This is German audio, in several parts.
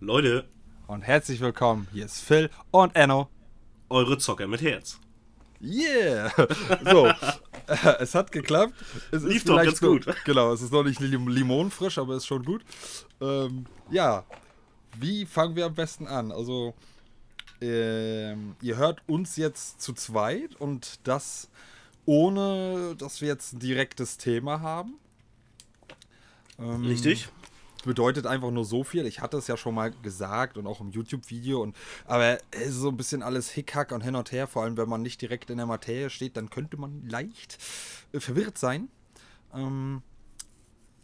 Leute, und herzlich willkommen. Hier ist Phil und Enno. eure Zocker mit Herz. Yeah! So, äh, es hat geklappt. Es Lief doch ganz noch- gut. Genau, es ist noch nicht lim limonenfrisch, aber ist schon gut. Ähm, ja, wie fangen wir am besten an? Also, ähm, ihr hört uns jetzt zu zweit und das ohne, dass wir jetzt ein direktes Thema haben. Ähm, Richtig? Bedeutet einfach nur so viel. Ich hatte es ja schon mal gesagt und auch im YouTube-Video. Aber es ist so ein bisschen alles Hickhack und hin und her. Vor allem, wenn man nicht direkt in der Materie steht, dann könnte man leicht äh, verwirrt sein. Ähm,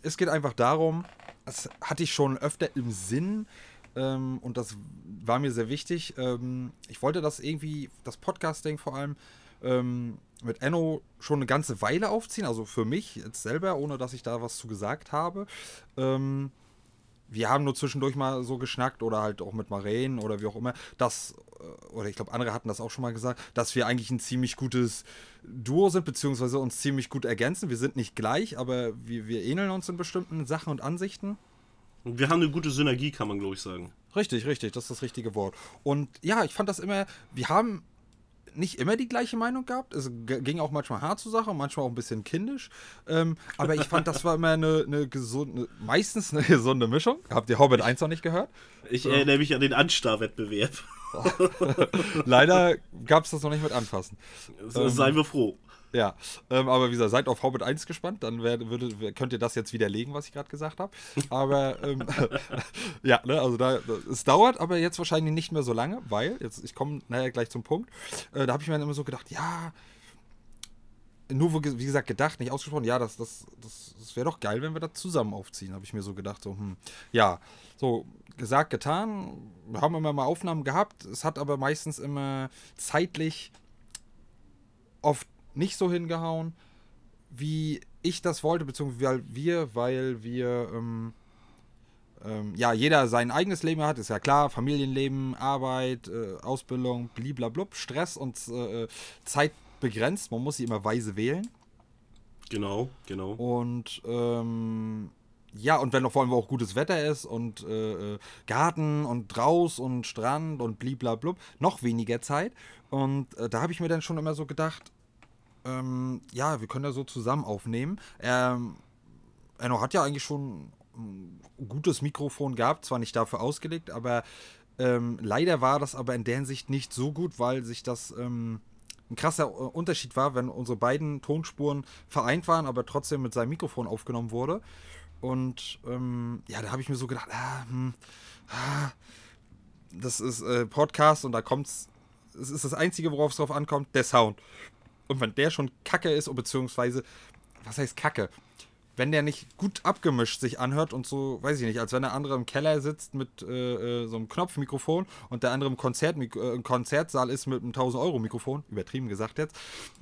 es geht einfach darum, das hatte ich schon öfter im Sinn. Ähm, und das war mir sehr wichtig. Ähm, ich wollte das irgendwie, das Podcasting vor allem, ähm, mit Enno schon eine ganze Weile aufziehen. Also für mich jetzt selber, ohne dass ich da was zu gesagt habe. Ähm, wir haben nur zwischendurch mal so geschnackt oder halt auch mit Maren oder wie auch immer, dass, äh, oder ich glaube, andere hatten das auch schon mal gesagt, dass wir eigentlich ein ziemlich gutes Duo sind, beziehungsweise uns ziemlich gut ergänzen. Wir sind nicht gleich, aber wir, wir ähneln uns in bestimmten Sachen und Ansichten. Und wir haben eine gute Synergie, kann man glaube ich sagen. Richtig, richtig, das ist das richtige Wort. Und ja, ich fand das immer, wir haben nicht immer die gleiche Meinung gehabt. Es ging auch manchmal hart zur Sache, manchmal auch ein bisschen kindisch. Ähm, aber ich fand, das war immer eine, eine gesunde, meistens eine gesunde Mischung. Habt ihr Hobbit 1 noch nicht gehört? Ich erinnere mich an den Anstarrwettbewerb. Leider gab es das noch nicht mit anfassen. So, Seien wir froh. Ja, ähm, aber wie gesagt, seid auf Hobbit 1 gespannt, dann wär, würde, könnt ihr das jetzt widerlegen, was ich gerade gesagt habe. Aber ähm, ja, ne, also da, es dauert aber jetzt wahrscheinlich nicht mehr so lange, weil, jetzt, ich komme nachher gleich zum Punkt, äh, da habe ich mir dann immer so gedacht, ja, nur wie gesagt, gedacht, nicht ausgesprochen, ja, das, das, das, das wäre doch geil, wenn wir das zusammen aufziehen, habe ich mir so gedacht, so, hm, ja, so, gesagt, getan, wir haben immer mal Aufnahmen gehabt, es hat aber meistens immer zeitlich oft nicht so hingehauen, wie ich das wollte, beziehungsweise weil wir, weil wir, ähm, ähm, ja, jeder sein eigenes Leben hat, ist ja klar, Familienleben, Arbeit, äh, Ausbildung, bliblablub, Stress und äh, Zeit begrenzt, man muss sie immer weise wählen. Genau, genau. Und ähm, ja, und wenn noch vor allem auch gutes Wetter ist und äh, äh, Garten und draus und Strand und bliblablub, noch weniger Zeit. Und äh, da habe ich mir dann schon immer so gedacht, ähm, ja, wir können ja so zusammen aufnehmen. Ähm, Enno hat ja eigentlich schon ein gutes Mikrofon gehabt, zwar nicht dafür ausgelegt, aber ähm, leider war das aber in der Hinsicht nicht so gut, weil sich das ähm, ein krasser äh, Unterschied war, wenn unsere beiden Tonspuren vereint waren, aber trotzdem mit seinem Mikrofon aufgenommen wurde. Und ähm, ja, da habe ich mir so gedacht, ah, hm, ah, das ist äh, Podcast und da kommt's. Es ist das Einzige, worauf es drauf ankommt, der Sound. Und wenn der schon kacke ist, beziehungsweise, was heißt kacke? Wenn der nicht gut abgemischt sich anhört und so, weiß ich nicht, als wenn der andere im Keller sitzt mit äh, äh, so einem Knopfmikrofon und der andere im, Konzert, äh, Konzertsaal ist mit einem 1000-Euro-Mikrofon, übertrieben gesagt jetzt,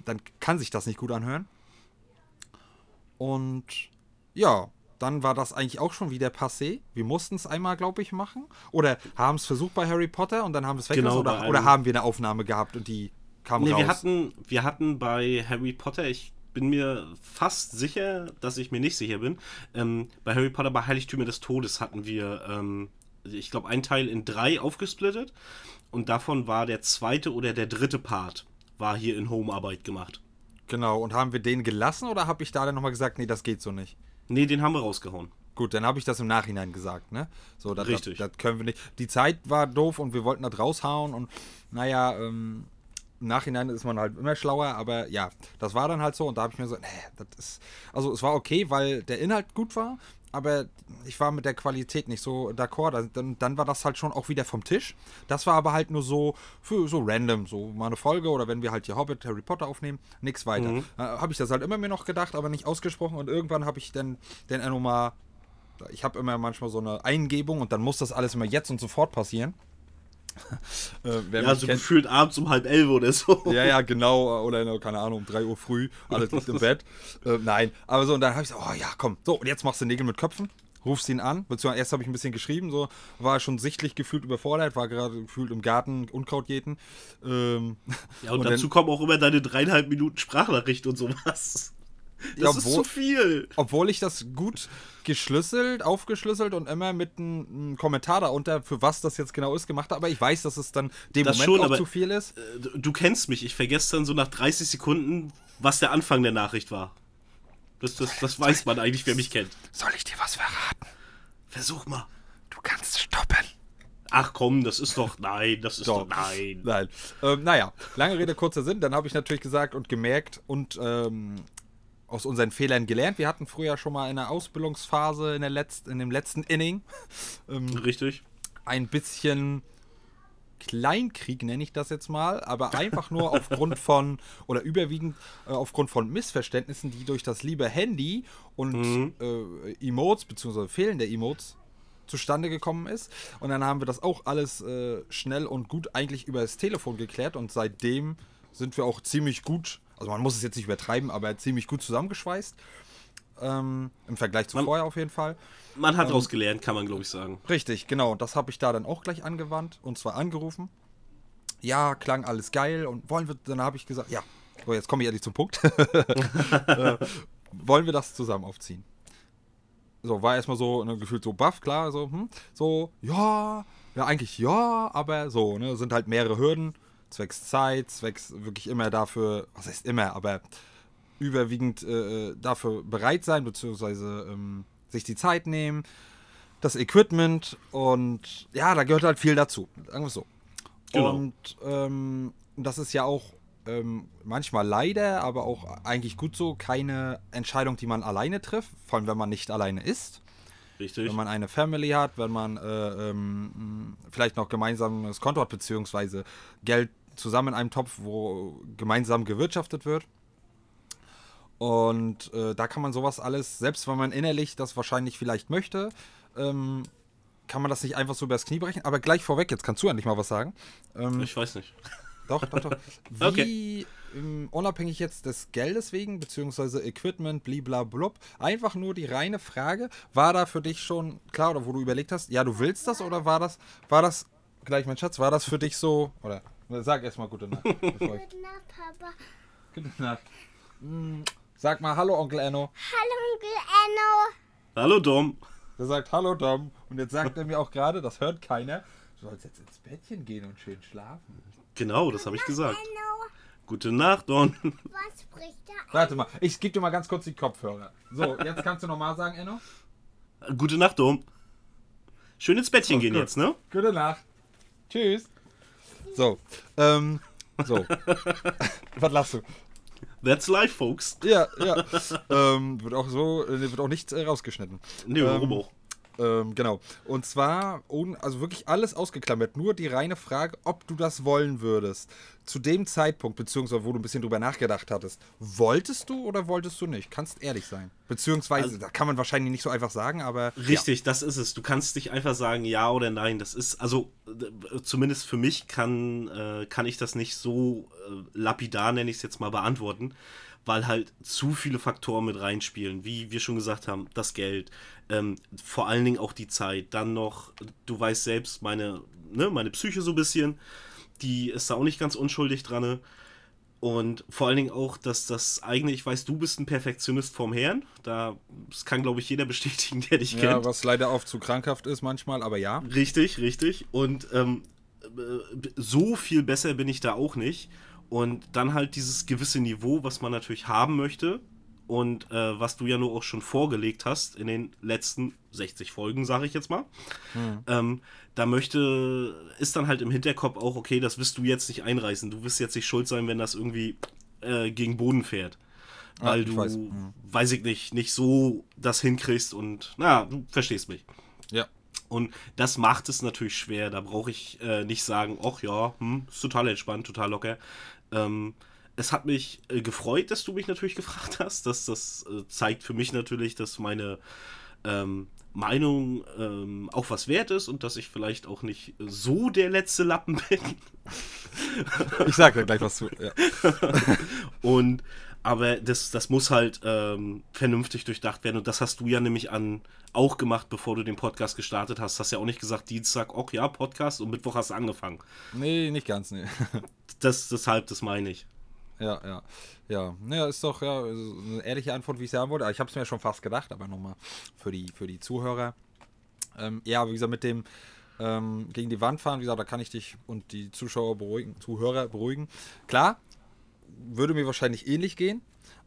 dann kann sich das nicht gut anhören. Und ja, dann war das eigentlich auch schon wieder passé. Wir mussten es einmal, glaube ich, machen. Oder haben es versucht bei Harry Potter und dann haben wir es weggelassen. Genau, oder, oder haben wir eine Aufnahme gehabt und die kam Nee, raus? wir hatten, wir hatten bei Harry Potter, ich bin mir fast sicher, dass ich mir nicht sicher bin, ähm, bei Harry Potter bei Heiligtümer des Todes hatten wir, ähm, ich glaube, einen Teil in drei aufgesplittet und davon war der zweite oder der dritte Part, war hier in Homearbeit gemacht. Genau, und haben wir den gelassen oder habe ich da dann nochmal gesagt, nee, das geht so nicht? Nee, den haben wir rausgehauen. Gut, dann habe ich das im Nachhinein gesagt, ne? So, das, Richtig. Das, das können wir nicht. Die Zeit war doof und wir wollten das raushauen und naja, ähm, im Nachhinein ist man halt immer schlauer, aber ja, das war dann halt so und da habe ich mir so, nee, das ist. Also es war okay, weil der Inhalt gut war, aber ich war mit der Qualität nicht so d'accord. Dann- Dann, dann war das halt schon auch wieder vom Tisch. Das war aber halt nur so für so random, so mal eine Folge oder wenn wir halt hier Hobbit, Harry Potter aufnehmen, nichts weiter. Äh, habe ich das halt immer mir noch gedacht, aber nicht ausgesprochen und irgendwann habe ich dann den Enno mal ich habe immer manchmal so eine Eingebung und dann muss das alles immer jetzt und sofort passieren. Äh, ja, so kennt, gefühlt abends um halb elf oder so. Ja, ja, genau. Oder, keine Ahnung, um drei Uhr früh, alles liegt im Bett. Äh, nein, aber so, und dann habe ich so, oh ja, komm, so, und jetzt machst du Nägel mit Köpfen rufst ihn an, beziehungsweise erst habe ich ein bisschen geschrieben, so war schon sichtlich gefühlt überfordert, war gerade gefühlt im Garten Unkraut jäten. Ähm, ja, und, und dazu dann, kommen auch immer deine dreieinhalb Minuten Sprachnachricht und sowas. Das obwohl, ist zu viel. Obwohl ich das gut geschlüsselt, aufgeschlüsselt und immer mit einem Kommentar darunter, für was das jetzt genau ist, gemacht habe. Aber ich weiß, dass es dann dem das Moment schon, auch zu viel ist. Äh, du kennst mich. Ich vergesse dann so nach 30 Sekunden, was der Anfang der Nachricht war. Das, das, das weiß man eigentlich, wer mich kennt. Soll ich dir was verraten? Versuch mal. Du kannst stoppen. Ach komm, das ist doch. Nein, das ist doch. doch nein. Nein. Ähm, naja, lange Rede, kurzer Sinn. Dann habe ich natürlich gesagt und gemerkt und ähm, aus unseren Fehlern gelernt. Wir hatten früher schon mal in der Ausbildungsphase in, der Letz-, in dem letzten Inning. Ähm, Richtig. Ein bisschen Kleinkrieg nenne ich das jetzt mal, aber einfach nur aufgrund von oder überwiegend äh, aufgrund von Missverständnissen, die durch das liebe Handy und mhm. äh, Emotes bzw. fehlende Emotes zustande gekommen ist. Und dann haben wir das auch alles äh, schnell und gut eigentlich über das Telefon geklärt und seitdem sind wir auch ziemlich gut, also man muss es jetzt nicht übertreiben, aber ziemlich gut zusammengeschweißt. Ähm, Im Vergleich zu man, vorher auf jeden Fall. Man hat ähm, daraus gelernt, kann man glaube ich sagen. Richtig, genau. Das habe ich da dann auch gleich angewandt und zwar angerufen. Ja, klang alles geil und wollen wir, dann habe ich gesagt, ja, so jetzt komme ich endlich zum Punkt. äh, wollen wir das zusammen aufziehen? So, war erstmal so ne, gefühlt so buff, klar, so, hm, so, ja, ja, eigentlich ja, aber so, ne, sind halt mehrere Hürden, zwecks Zeit, zwecks wirklich immer dafür, was heißt immer, aber überwiegend äh, dafür bereit sein, beziehungsweise ähm, sich die Zeit nehmen, das Equipment und ja, da gehört halt viel dazu. Sagen wir so. Genau. Und ähm, das ist ja auch ähm, manchmal leider, aber auch eigentlich gut so, keine Entscheidung, die man alleine trifft, vor allem wenn man nicht alleine ist. Richtig. Wenn man eine Family hat, wenn man äh, ähm, vielleicht noch gemeinsames Konto hat, beziehungsweise Geld zusammen in einem Topf, wo gemeinsam gewirtschaftet wird. Und äh, da kann man sowas alles, selbst wenn man innerlich das wahrscheinlich vielleicht möchte, ähm, kann man das nicht einfach so übers Knie brechen. Aber gleich vorweg, jetzt kannst du endlich mal was sagen. Ähm, ich weiß nicht. Doch, doch, doch. Wie, okay. ähm, unabhängig jetzt des Geldes wegen, beziehungsweise Equipment, bliblablub, einfach nur die reine Frage, war da für dich schon klar oder wo du überlegt hast, ja, du willst das oder war das, war das, gleich mein Schatz, war das für dich so, oder sag erstmal gute Nacht. gute Nacht, Papa. Gute Nacht. Hm. Sag mal Hallo, Onkel Enno. Hallo, Onkel Enno. Hallo, Dom. Der sagt Hallo, Dom. Und jetzt sagt er mir auch gerade, das hört keiner, du sollst jetzt ins Bettchen gehen und schön schlafen. Genau, das habe ich gesagt. Enno. Gute Nacht, Don. Was spricht da? Warte mal, ich gebe dir mal ganz kurz die Kopfhörer. So, jetzt kannst du nochmal sagen, Enno. Gute Nacht, Dom. Schön ins Bettchen oh, gehen gut. jetzt, ne? Gute Nacht. Tschüss. So, ähm, so. Was lachst du? That's life, folks. Ja, ja. ähm, wird auch so, äh, wird auch nichts äh, rausgeschnitten. Nee, warum ähm, auch? Ähm, genau. Und zwar, also wirklich alles ausgeklammert. Nur die reine Frage, ob du das wollen würdest. Zu dem Zeitpunkt, beziehungsweise wo du ein bisschen drüber nachgedacht hattest, wolltest du oder wolltest du nicht? Kannst ehrlich sein. Beziehungsweise, also, da kann man wahrscheinlich nicht so einfach sagen, aber. Richtig, ja. das ist es. Du kannst nicht einfach sagen ja oder nein. Das ist, also zumindest für mich kann, äh, kann ich das nicht so äh, lapidar, nenne ich es jetzt mal, beantworten weil halt zu viele Faktoren mit reinspielen, wie wir schon gesagt haben, das Geld, ähm, vor allen Dingen auch die Zeit, dann noch, du weißt selbst, meine, ne, meine Psyche so ein bisschen, die ist da auch nicht ganz unschuldig dran. Ne? Und vor allen Dingen auch, dass das eigene, ich weiß, du bist ein Perfektionist vom Herrn. Da, das kann, glaube ich, jeder bestätigen, der dich ja, kennt. Ja, was leider oft zu krankhaft ist manchmal, aber ja. Richtig, richtig. Und ähm, äh, so viel besser bin ich da auch nicht. Und dann halt dieses gewisse Niveau, was man natürlich haben möchte und äh, was du ja nur auch schon vorgelegt hast in den letzten 60 Folgen, sage ich jetzt mal. Hm. Ähm, da möchte, ist dann halt im Hinterkopf auch, okay, das wirst du jetzt nicht einreißen. Du wirst jetzt nicht schuld sein, wenn das irgendwie äh, gegen Boden fährt. Weil ja, du, weiß. Hm. weiß ich nicht, nicht so das hinkriegst und, na, du verstehst mich. Ja. Und das macht es natürlich schwer. Da brauche ich äh, nicht sagen, ach ja, hm, ist total entspannt, total locker. Ähm, es hat mich äh, gefreut, dass du mich natürlich gefragt hast. Das, das äh, zeigt für mich natürlich, dass meine, ähm, Meinung ähm, auch was wert ist und dass ich vielleicht auch nicht so der letzte Lappen bin. Ich sag da gleich was zu. Ja. und aber das, das muss halt ähm, vernünftig durchdacht werden. Und das hast du ja nämlich an auch gemacht, bevor du den Podcast gestartet hast. Hast ja auch nicht gesagt, Dienstag, auch ja, Podcast und Mittwoch hast du angefangen. Nee, nicht ganz, nee. Das, deshalb, das meine ich. Ja, ja. Ja, naja, ist doch ja, eine ehrliche Antwort, wie ich sagen wollte. Ich habe es mir ja schon fast gedacht, aber nochmal für die, für die Zuhörer. Ähm, ja, wie gesagt, mit dem ähm, gegen die Wand fahren, wie gesagt, da kann ich dich und die Zuschauer beruhigen, Zuhörer beruhigen. Klar, würde mir wahrscheinlich ähnlich gehen,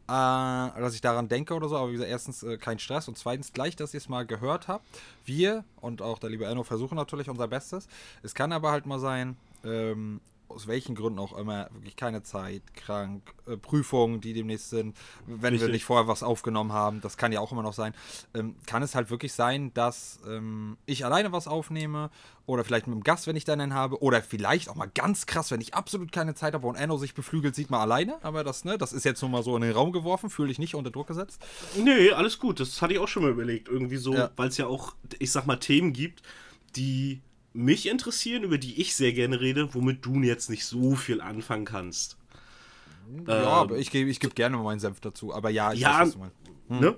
äh, dass ich daran denke oder so, aber wie gesagt, erstens äh, kein Stress und zweitens gleich, dass ihr es mal gehört habt. Wir und auch der liebe Enno versuchen natürlich unser Bestes. Es kann aber halt mal sein, ähm, aus welchen Gründen auch immer, wirklich keine Zeit, krank, äh, Prüfungen, die demnächst sind, wenn Richtig. wir nicht vorher was aufgenommen haben, das kann ja auch immer noch sein, ähm, kann es halt wirklich sein, dass ähm, ich alleine was aufnehme oder vielleicht mit einem Gast, wenn ich dann einen habe, oder vielleicht auch mal ganz krass, wenn ich absolut keine Zeit habe und Enno sich beflügelt, sieht man alleine, aber das, ne, das ist jetzt nur mal so in den Raum geworfen, fühle ich nicht unter Druck gesetzt. Nee, alles gut. Das hatte ich auch schon mal überlegt. Irgendwie so, Ja. weil es ja auch, ich sag mal, Themen gibt, die mich interessieren, über die ich sehr gerne rede, womit du jetzt nicht so viel anfangen kannst. ja, Ähm, aber ich gebe ich geb gerne mal meinen Senf dazu, aber ja, ich Ja, weiß, was du meinst. Ne?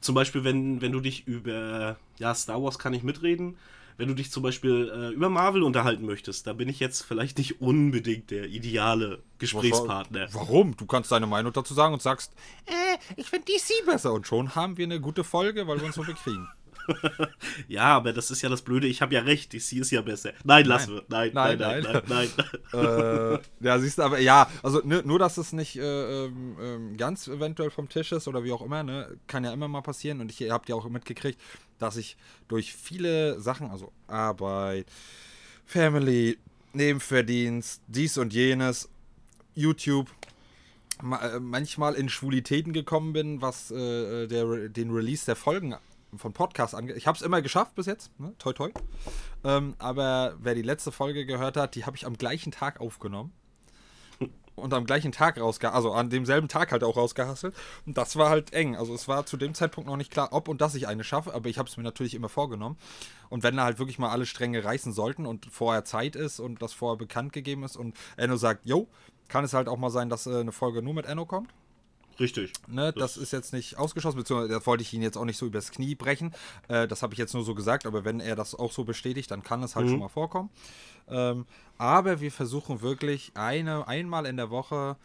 Zum Beispiel, wenn, wenn du dich über, ja, Star Wars kann ich mitreden, wenn du dich zum Beispiel äh, über Marvel unterhalten möchtest, da bin ich jetzt vielleicht nicht unbedingt der ideale Gesprächspartner. Warum? Du kannst deine Meinung dazu sagen und sagst, äh, ich finde DC besser. Und schon haben wir eine gute Folge, weil wir uns so bekriegen. Ja, aber das ist ja das Blöde, ich habe ja recht, DC ist ja besser. Nein, lass wir. Nein, nein, Nein, nein, nein, nein. äh, ja, siehst du, aber ja, also ne, nur, dass es nicht äh, ähm, ähm, ganz eventuell vom Tisch ist oder wie auch immer, ne, kann ja immer mal passieren. Und ich habt ja auch mitgekriegt, dass ich durch viele Sachen, also Arbeit, Family, Nebenverdienst, dies und jenes, YouTube, äh, manchmal in Schwulitäten gekommen bin, was äh, der, den Release der Folgen von Podcasts angeht. Ich habe es immer geschafft bis jetzt, ne? toi toi. Ähm, aber wer die letzte Folge gehört hat, die habe ich am gleichen Tag aufgenommen. Und am gleichen Tag rausge... Also an demselben Tag halt auch rausgehasselt. Und das war halt eng. Also es war zu dem Zeitpunkt noch nicht klar, ob und dass ich eine schaffe. Aber ich habe es mir natürlich immer vorgenommen. Und wenn da halt wirklich mal alle Stränge reißen sollten und vorher Zeit ist und das vorher bekannt gegeben ist und Enno sagt, yo, kann es halt auch mal sein, dass äh, eine Folge nur mit Enno kommt. Richtig. Ne, das, ist jetzt nicht ausgeschlossen, beziehungsweise das wollte ich ihn jetzt auch nicht so übers Knie brechen. Äh, das habe ich jetzt nur so gesagt, aber wenn er das auch so bestätigt, dann kann es halt Mhm. schon mal vorkommen. Ähm, aber wir versuchen wirklich eine, einmal in der Woche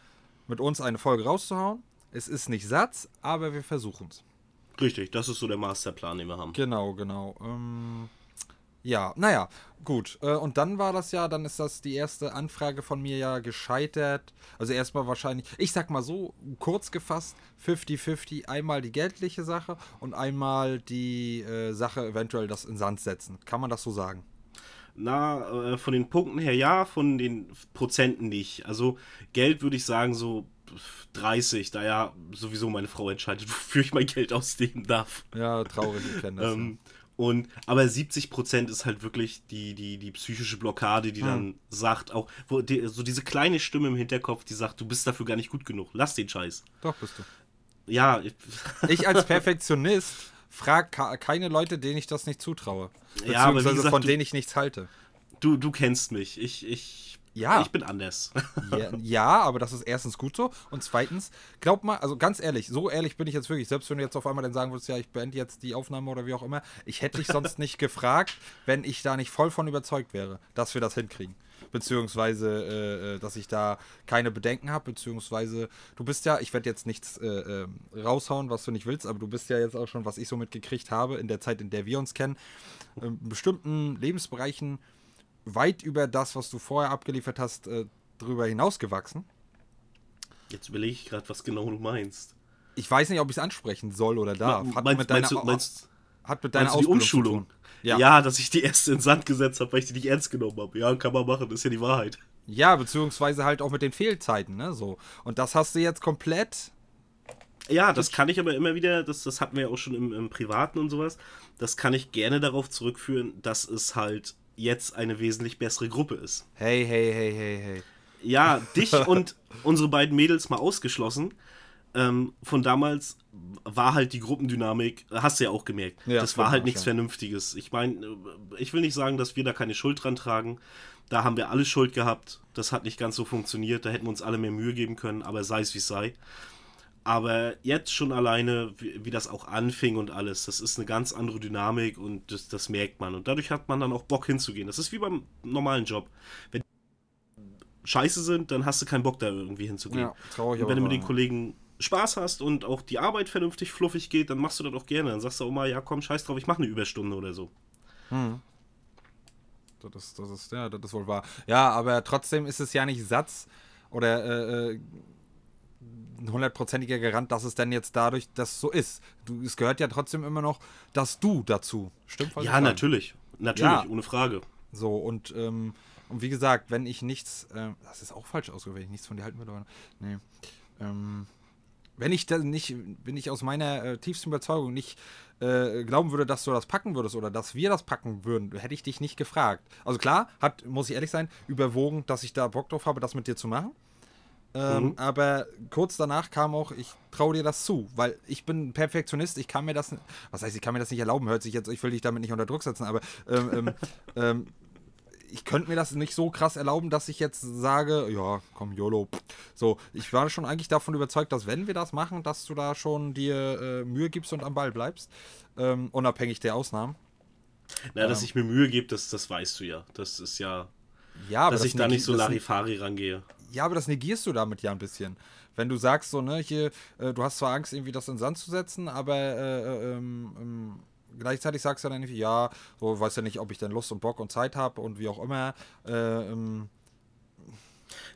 mit uns eine Folge rauszuhauen. Es ist nicht Satz, aber wir versuchen es. Richtig, das ist so der Masterplan, den wir haben. Genau, genau. Ähm, ja, naja, gut. Äh, und dann war das ja, dann ist das die erste Anfrage von mir ja gescheitert. Also erstmal wahrscheinlich, ich sag mal so, kurz gefasst, 50-50, einmal die geldliche Sache und einmal die äh, Sache eventuell das in Sand setzen. Kann man das so sagen? Na, äh, von den Punkten her ja, von den Prozenten nicht. Also Geld würde ich sagen so 30, da ja sowieso meine Frau entscheidet, wofür ich mein Geld ausgeben darf. Ja, traurig, ich kenne das. Ähm, und, aber 70% ist halt wirklich die, die, die psychische Blockade, die dann sagt, auch, wo die, so diese kleine Stimme im Hinterkopf, die sagt, du bist dafür gar nicht gut genug, lass den Scheiß. Doch, bist du. Ja, ich- als Perfektionist frage keine Leute, denen ich das nicht zutraue. Ja, aber Beziehungsweise gesagt, von denen ich nichts halte. du, du kennst mich. Ich, ich, Ja. ich bin anders. Ja, ja, aber das ist erstens gut so. Und zweitens, glaub mal, also ganz ehrlich, so ehrlich bin ich jetzt wirklich. Selbst wenn du jetzt auf einmal dann sagen würdest, ja, ich beende jetzt die Aufnahme oder wie auch immer, ich hätte dich sonst nicht gefragt, wenn ich da nicht voll von überzeugt wäre, dass wir das hinkriegen. Beziehungsweise, äh, äh, dass ich da keine Bedenken habe, beziehungsweise, du bist ja, ich werde jetzt nichts äh, äh, raushauen, was du nicht willst, aber du bist ja jetzt auch schon, was ich so mitgekriegt habe, in der Zeit, in der wir uns kennen, in bestimmten Lebensbereichen weit über das, was du vorher abgeliefert hast, äh, drüber hinausgewachsen. Jetzt überlege ich gerade, was genau du meinst. Ich weiß nicht, ob ich es ansprechen soll oder darf. Hat meinst, mit deiner, meinst, du, meinst, hat mit deiner Ausbildung Umschulung? Ja. Ja. dass ich die erste in Sand gesetzt habe, weil ich die nicht ernst genommen habe. Ja, kann man machen, das ist ja die Wahrheit. ja, beziehungsweise halt auch mit den Fehlzeiten, ne? So. Und das hast du jetzt komplett. Ja, das kann ich aber immer wieder, das, das hatten wir ja auch schon im, im Privaten und sowas, das kann ich gerne darauf zurückführen, dass es halt jetzt eine wesentlich bessere Gruppe ist. Hey, hey, hey, hey, hey. Ja, dich und unsere beiden Mädels mal ausgeschlossen. ähm, von damals war halt die Gruppendynamik, hast du ja auch gemerkt. Ja, das war halt nichts ja. Vernünftiges. Ich meine, ich will nicht sagen, dass wir da keine Schuld dran tragen. Da haben wir alle Schuld gehabt. Das hat nicht ganz so funktioniert. Da hätten wir uns alle mehr Mühe geben können, aber sei es wie es sei. Aber jetzt schon alleine, wie, wie das auch anfing und alles, das ist eine ganz andere Dynamik und das, das merkt man. Und dadurch hat man dann auch Bock hinzugehen. Das ist wie beim normalen Job. Wenn scheiße sind, dann hast du keinen Bock da irgendwie hinzugehen. Ja, traurig, und wenn du mit den. Kollegen Spaß hast und auch die Arbeit vernünftig fluffig geht, dann machst du das auch gerne. Dann sagst du auch mal, ja komm, scheiß drauf, ich mache eine Überstunde oder so. Das ist, das ist, ja, das ist wohl wahr. Ja, aber trotzdem ist es ja nicht Satz oder äh, äh, ein hundertprozentiger Garant, dass es denn jetzt dadurch das so ist. Du, es gehört ja trotzdem immer noch, dass du dazu. Stimmt? was Ja, natürlich. Natürlich, Ja. ohne Frage. So, und, ähm, und wie gesagt, wenn ich nichts, ähm, das ist auch falsch wenn ich nichts von dir halten würde, aber, nee. Ähm, wenn ich da nicht, wenn ich aus meiner äh, tiefsten Überzeugung nicht äh, glauben würde, dass du das packen würdest oder dass wir das packen würden, hätte ich dich nicht gefragt. Also klar, hat, muss ich ehrlich sein, überwogen, dass ich da Bock drauf habe, das mit dir zu machen. Ähm, Mhm. Aber kurz danach kam auch, ich traue dir das zu, weil ich bin Perfektionist, ich kann mir das, was heißt, ich kann mir das nicht erlauben, hört sich jetzt, ich will dich damit nicht unter Druck setzen, aber ähm, ähm, ähm, ich könnte mir das nicht so krass erlauben, dass ich jetzt sage, ja, komm, YOLO. So, ich war schon eigentlich davon überzeugt, dass wenn wir das machen, dass du da schon dir äh, Mühe gibst und am Ball bleibst, ähm, unabhängig der Ausnahmen. Na, dass ich mir Mühe gebe, das, das weißt du ja. Das ist ja, Ja, aber dass das ich da nicht so Larifari rangehe. Ja, aber das negierst du damit ja ein bisschen. Wenn du sagst, so, ne, hier, äh, du hast zwar Angst, irgendwie das in den Sand zu setzen, aber äh, äh, ähm, ähm, gleichzeitig sagst du dann irgendwie, ja, so, weiß ja nicht, ob ich denn Lust und Bock und Zeit habe und wie auch immer. Äh, ähm,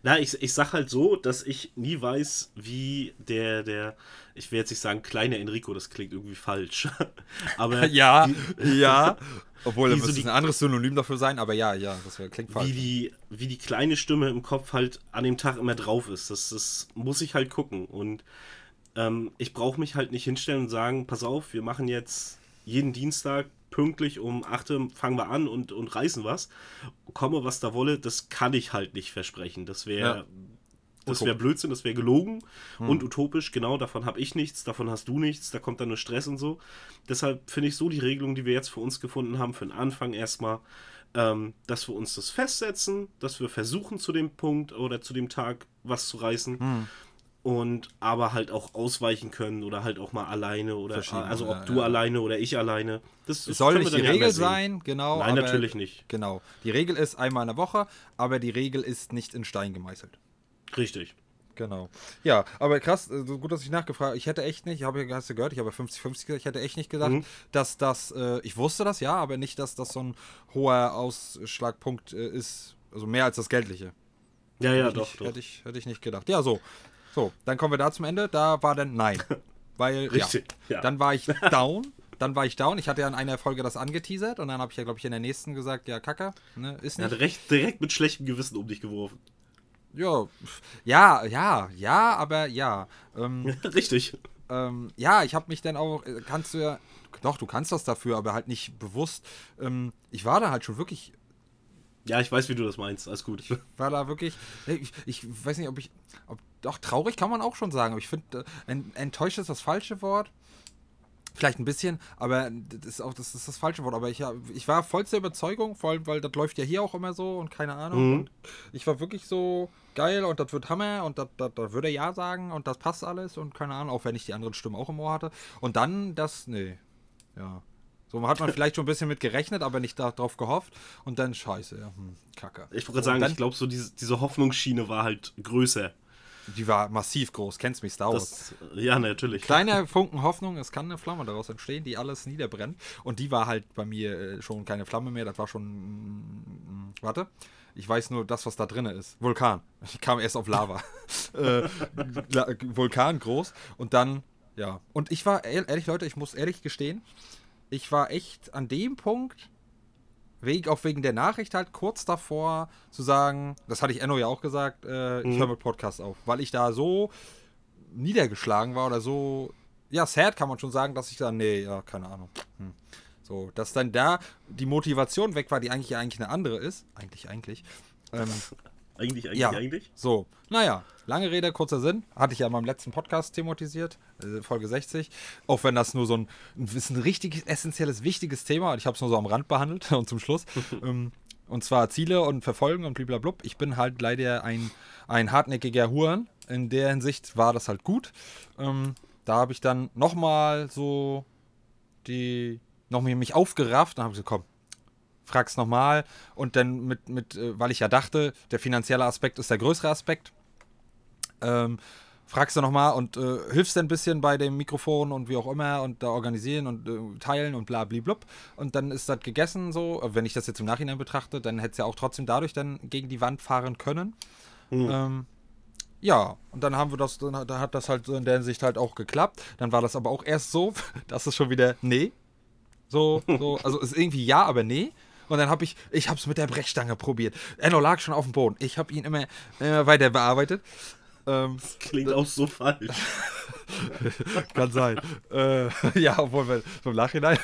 Na, ich, ich sag halt so, dass ich nie weiß, wie der, der, ich will jetzt nicht sagen kleiner Enrico, das klingt irgendwie falsch. Aber ja, ja. Obwohl, da wie so müsste die- ein anderes Synonym dafür sein, aber ja, ja, das klingt falsch. wie die, wie die kleine Stimme im Kopf halt an dem Tag immer drauf ist. Das, das muss ich halt gucken. Und ähm, ich brauche mich halt nicht hinstellen und sagen, pass auf, wir machen jetzt jeden Dienstag pünktlich um 8 Uhr fangen wir an und, und reißen was. Komme, was da wolle, das kann ich halt nicht versprechen. Das wäre Ja. das wäre. Blödsinn, das wäre gelogen Hm. und utopisch. Genau, davon habe ich nichts, davon hast du nichts, da kommt dann nur Stress und so. Deshalb finde ich so die Regelung, die wir jetzt für uns gefunden haben, für den Anfang erstmal, ähm, dass wir uns das festsetzen, dass wir versuchen zu dem Punkt oder zu dem Tag was zu reißen. Hm. Und aber halt auch ausweichen können oder halt auch mal alleine oder also ob du ja. alleine oder ich alleine. Das, soll nicht die Regel sein, genau. Nein, aber, natürlich nicht. Genau. Die Regel ist einmal in der Woche, aber die Regel ist nicht in Stein gemeißelt. Richtig. Genau. Ja, aber krass, äh, so gut, dass ich nachgefragt Ich hätte echt nicht, ich habe hast du gehört, ich habe 50-50 gesagt, ich hätte echt nicht gedacht, Mhm. dass das, äh, ich wusste das ja, aber nicht, dass das so ein hoher Ausschlagpunkt äh, ist, also mehr als das Geldliche. Ja, ja, doch, ich, doch. Hätte ich, hätte ich nicht gedacht. Ja, so. So, dann kommen wir da zum Ende. Da war dann Nein. Weil, Richtig, ja. ja. Dann war ich down. Dann war ich down. Ich hatte ja in einer Folge das angeteasert und dann habe ich ja, glaube ich, in der nächsten gesagt, ja, Kacke, ne, ist Er nicht. hat recht, direkt mit schlechtem Gewissen um dich geworfen. Ja, ja, ja, ja, aber ja. Ähm, Richtig. ähm, ja, ich habe mich dann auch, äh, kannst du ja, doch, du kannst das dafür, aber halt nicht bewusst. Ähm, ich war da halt schon wirklich Ja, ich weiß, wie du das meinst. Alles gut. war da wirklich, ich, ich weiß nicht, ob ich, ob, doch traurig kann man auch schon sagen, aber ich finde, äh, ent, enttäuscht ist das falsche Wort. Vielleicht ein bisschen, aber das ist auch das, ist das falsche Wort. Aber ich, ich war vollster Überzeugung, vor allem, weil das läuft ja hier auch immer so und keine Ahnung. Mhm. Und ich war wirklich so geil und das wird Hammer und das, das, das würde er ja sagen und das passt alles und keine Ahnung, auch wenn ich die anderen Stimmen auch im Ohr hatte. Und dann das, nee, ja. So hat man vielleicht schon ein bisschen mit gerechnet, aber nicht darauf gehofft. Und dann scheiße, ja, hm, kacke. Ich wollte sagen, dann- ich glaube, so diese, diese Hoffnungsschiene war halt größer. Die war massiv groß, kennst mich, Star Wars. Das, ja, natürlich. Kleiner Funken Hoffnung, es kann eine Flamme daraus entstehen, die alles niederbrennt. Und die war halt bei mir äh, schon keine Flamme mehr, das war schon. mm, warte. Ich weiß nur das, was da drin ist. Vulkan. Ich kam erst auf Lava. äh, Vulkan groß. Und dann, ja. Und ich war, ehr- ehrlich, Leute, ich muss ehrlich gestehen, ich war echt an dem Punkt, wegen, auch wegen der Nachricht halt kurz davor zu sagen, das hatte ich Enno ja auch gesagt, äh, ich Mhm. höre mit Podcast auf, weil ich da so niedergeschlagen war oder so, ja, sad kann man schon sagen, dass ich da, nee, ja, keine Ahnung. Hm. So, dass dann da die Motivation weg war, die eigentlich eigentlich eine andere ist, eigentlich, eigentlich, ähm, Eigentlich, eigentlich, Ja. eigentlich. So, naja, lange Rede, kurzer Sinn. Hatte ich ja in meinem letzten Podcast thematisiert, äh, Folge 60. Auch wenn das nur so ein, ist ein richtig essentielles, wichtiges Thema. Ich habe es nur so am Rand behandelt und zum Schluss. ähm, und zwar Ziele und Verfolgen und blablabla. Ich bin halt leider ein, ein hartnäckiger Huren. In der Hinsicht war das halt gut. Ähm, da habe ich dann nochmal so die, noch mich aufgerafft. Dann habe gesagt, komm, frag's nochmal. Und dann mit, mit äh, weil ich ja dachte, der finanzielle Aspekt ist der größere Aspekt. Ähm, fragst du nochmal und äh, hilfst ein bisschen bei dem Mikrofon und wie auch immer und da organisieren und äh, teilen und bla blub. Und dann ist das gegessen so. Äh, Wenn ich das jetzt im Nachhinein betrachte, dann hätte es ja auch trotzdem dadurch dann gegen die Wand fahren können. Ähm, ja, und dann haben wir das, dann, da hat das halt so in der Hinsicht halt auch geklappt. Dann war das aber auch erst so, dass es schon wieder, nee. So, so, also ist irgendwie ja, aber nee. Und dann habe ich, ich habe es mit der Brechstange probiert. Enno lag schon auf dem Boden. Ich habe ihn immer, immer weiter bearbeitet. Ähm, Klingt auch so falsch. kann sein. äh, ja, obwohl wir so im Nachhinein.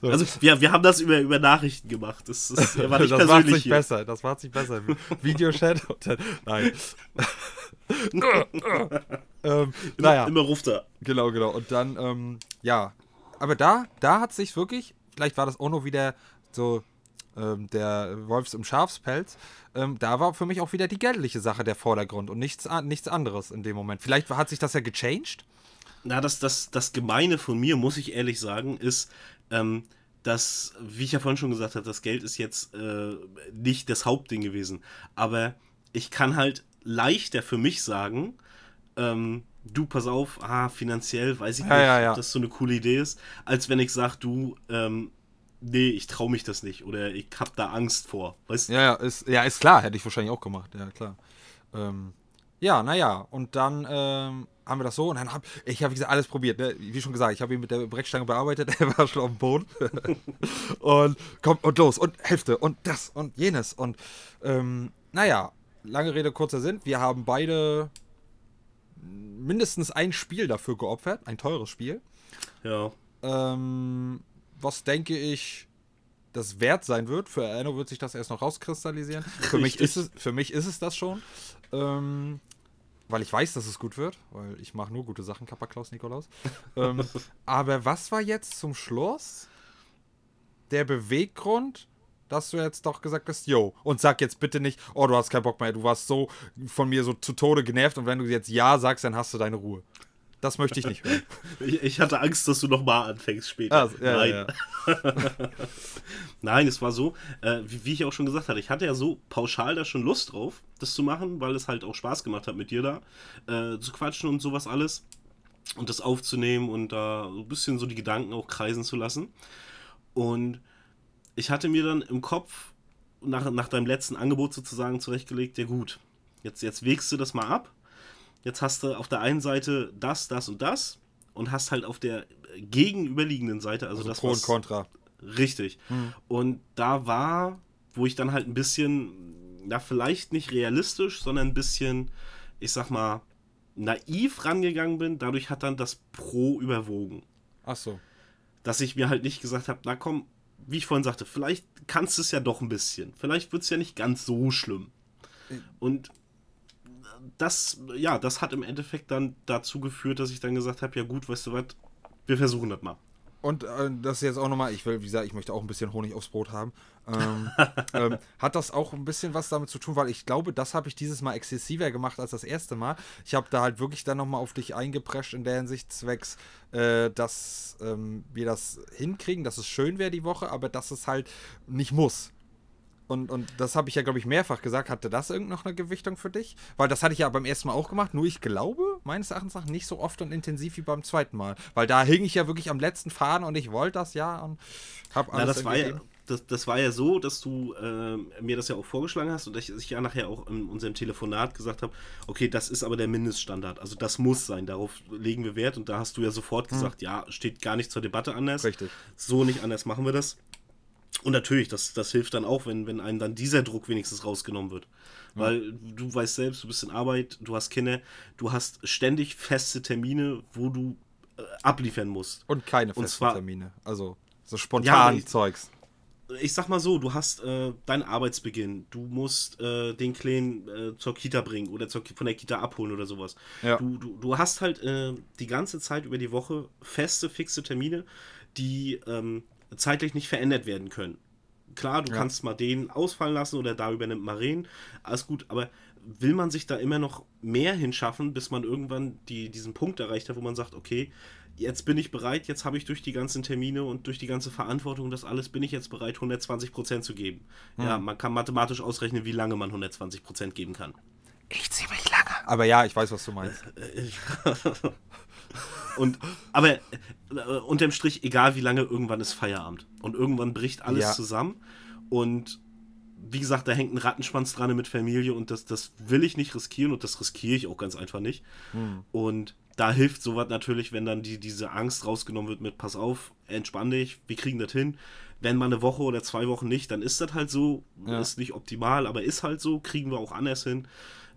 So, Also, wir, wir haben das über, über Nachrichten gemacht. Das, ist, war nicht das macht sich hier. besser. Das macht sich besser. Videochat dann, nein. ähm, naja. Immer ruft er. Genau, genau. Und dann, ähm, ja. Aber da, da hat sich wirklich, vielleicht war das auch noch wieder so ähm, der Wolfs im Schafspelz, ähm, da war für mich auch wieder die geldliche Sache der Vordergrund und nichts, nichts anderes in dem Moment. Vielleicht hat sich das ja gechanged. Na, das, das, das Gemeine von mir, muss ich ehrlich sagen, ist, ähm, dass, wie ich ja vorhin schon gesagt habe, das Geld ist jetzt äh, nicht das Hauptding gewesen. Aber ich kann halt leichter für mich sagen, ähm, du, pass auf, ah, finanziell weiß ich Ja, nicht, ja, ja. ob das so eine coole Idee ist, als wenn ich sage, du, ähm, nee, ich traue mich das nicht oder ich hab da Angst vor. Weißt? Ja, ja, ist, ja, ist klar, hätte ich wahrscheinlich auch gemacht, ja, klar. Ähm, ja, naja, und dann ähm, haben wir das so und dann habe ich, habe wie gesagt, alles probiert, ne? wie schon gesagt, ich habe ihn mit der Brechstange bearbeitet, er war schon auf dem Boden. und komm, und los, und Hälfte, und das, und jenes, und ähm, naja, lange Rede, kurzer Sinn, wir haben beide mindestens ein Spiel dafür geopfert, ein teures Spiel. Ja. Ähm, was denke ich, das wert sein wird. Für Enno wird sich das erst noch rauskristallisieren. Für, mich ist, es, für mich ist es das schon. Ähm, weil ich weiß, dass es gut wird, weil ich mache nur gute Sachen, Kappa Klaus Nikolaus. ähm, aber was war jetzt zum Schluss der Beweggrund, dass du jetzt doch gesagt hast, yo, und sag jetzt bitte nicht, oh, du hast keinen Bock mehr, du warst so von mir so zu Tode genervt und wenn du jetzt ja sagst, dann hast du deine Ruhe. Das möchte ich nicht hören. Ich, ich hatte Angst, dass du nochmal anfängst später. Also, ja, Nein. ja, ja. Nein, es war so, äh, wie, wie ich auch schon gesagt hatte, ich hatte ja so pauschal da schon Lust drauf, das zu machen, weil es halt auch Spaß gemacht hat, mit dir da äh, zu quatschen und sowas alles. Und das aufzunehmen und da so ein bisschen so die Gedanken auch kreisen zu lassen. Und ich hatte mir dann im Kopf nach, nach deinem letzten Angebot sozusagen zurechtgelegt, ja gut, jetzt, jetzt wägst du das mal ab. Jetzt hast du auf der einen Seite das, das und das und hast halt auf der gegenüberliegenden Seite, also, Also das Pro und Contra. Richtig. Und da war, wo ich dann halt ein bisschen, na, vielleicht nicht realistisch, sondern ein bisschen, ich sag mal, naiv rangegangen bin. Dadurch hat dann das Pro überwogen. Ach so. Dass ich mir halt nicht gesagt habe, na komm, wie ich vorhin sagte, vielleicht kannst du es ja doch ein bisschen. Vielleicht wird es ja nicht ganz so schlimm. Und das, ja, das hat im Endeffekt dann dazu geführt, dass ich dann gesagt habe, ja gut, weißt du was, wir versuchen das mal. Und äh, das ist jetzt auch nochmal, ich will, wie gesagt, ich möchte auch ein bisschen Honig aufs Brot haben. Ähm, ähm, hat das auch ein bisschen was damit zu tun, weil ich glaube, das habe ich dieses Mal exzessiver gemacht als das erste Mal. Ich habe da halt wirklich dann nochmal auf dich eingeprescht in der Hinsicht zwecks, äh, dass ähm, wir das hinkriegen, dass es schön wäre die Woche, aber dass es halt nicht muss. Und, und das habe ich ja, glaube ich, mehrfach gesagt. Hatte das irgend noch eine Gewichtung für dich? Weil das hatte ich ja beim ersten Mal auch gemacht. Nur ich glaube, meines Erachtens nach, nicht so oft und intensiv wie beim zweiten Mal. Weil da hing ich ja wirklich am letzten Faden und ich wollte das ja und habe alles Na, das war ja, das, das war ja so, dass du ähm, mir das ja auch vorgeschlagen hast und ich, ich ja nachher auch in unserem Telefonat gesagt habe, okay, das ist aber der Mindeststandard. Also das muss sein, darauf legen wir Wert und da hast du ja sofort gesagt, ja, steht gar nicht zur Debatte anders. Richtig. So nicht anders machen wir das. Und natürlich, das, das hilft dann auch, wenn, wenn einem dann dieser Druck wenigstens rausgenommen wird. Weil du weißt selbst, du bist in Arbeit, du hast Kinder, du hast ständig feste Termine, wo du äh, abliefern musst. Und keine Und festen zwar- Termine. Also so Ja, spontan ich- Zeugs. ich sag mal so, du hast äh, deinen Arbeitsbeginn, du musst äh, den Kleinen äh, zur Kita bringen oder zur, von der Kita abholen oder sowas. Ja. Du, du, du hast halt äh, die ganze Zeit über die Woche feste, fixe Termine, die ähm, zeitlich nicht verändert werden können. Klar, du Ja. kannst mal den ausfallen lassen oder da übernimmt Maren, alles gut, aber will man sich da immer noch mehr hinschaffen, bis man irgendwann die, diesen Punkt erreicht hat, wo man sagt, okay, jetzt bin ich bereit, jetzt habe ich durch die ganzen Termine und durch die ganze Verantwortung, das alles, bin ich jetzt bereit, 120% zu geben. Ja, man kann mathematisch ausrechnen, wie lange man 120% geben kann. Ich ziemlich lange. Aber ja, ich weiß, was du meinst. Und, aber äh, unterm Strich, egal wie lange, irgendwann ist Feierabend. Und irgendwann bricht alles Ja. zusammen. Und wie gesagt, da hängt ein Rattenschwanz dran mit Familie und das, das will ich nicht riskieren und das riskiere ich auch ganz einfach nicht. Und da hilft sowas natürlich, wenn dann die, diese Angst rausgenommen wird mit, pass auf, entspann dich, wir kriegen das hin. Wenn mal eine Woche oder zwei Wochen nicht, dann ist das halt so, Ja. ist nicht optimal, aber ist halt so, kriegen wir auch anders hin.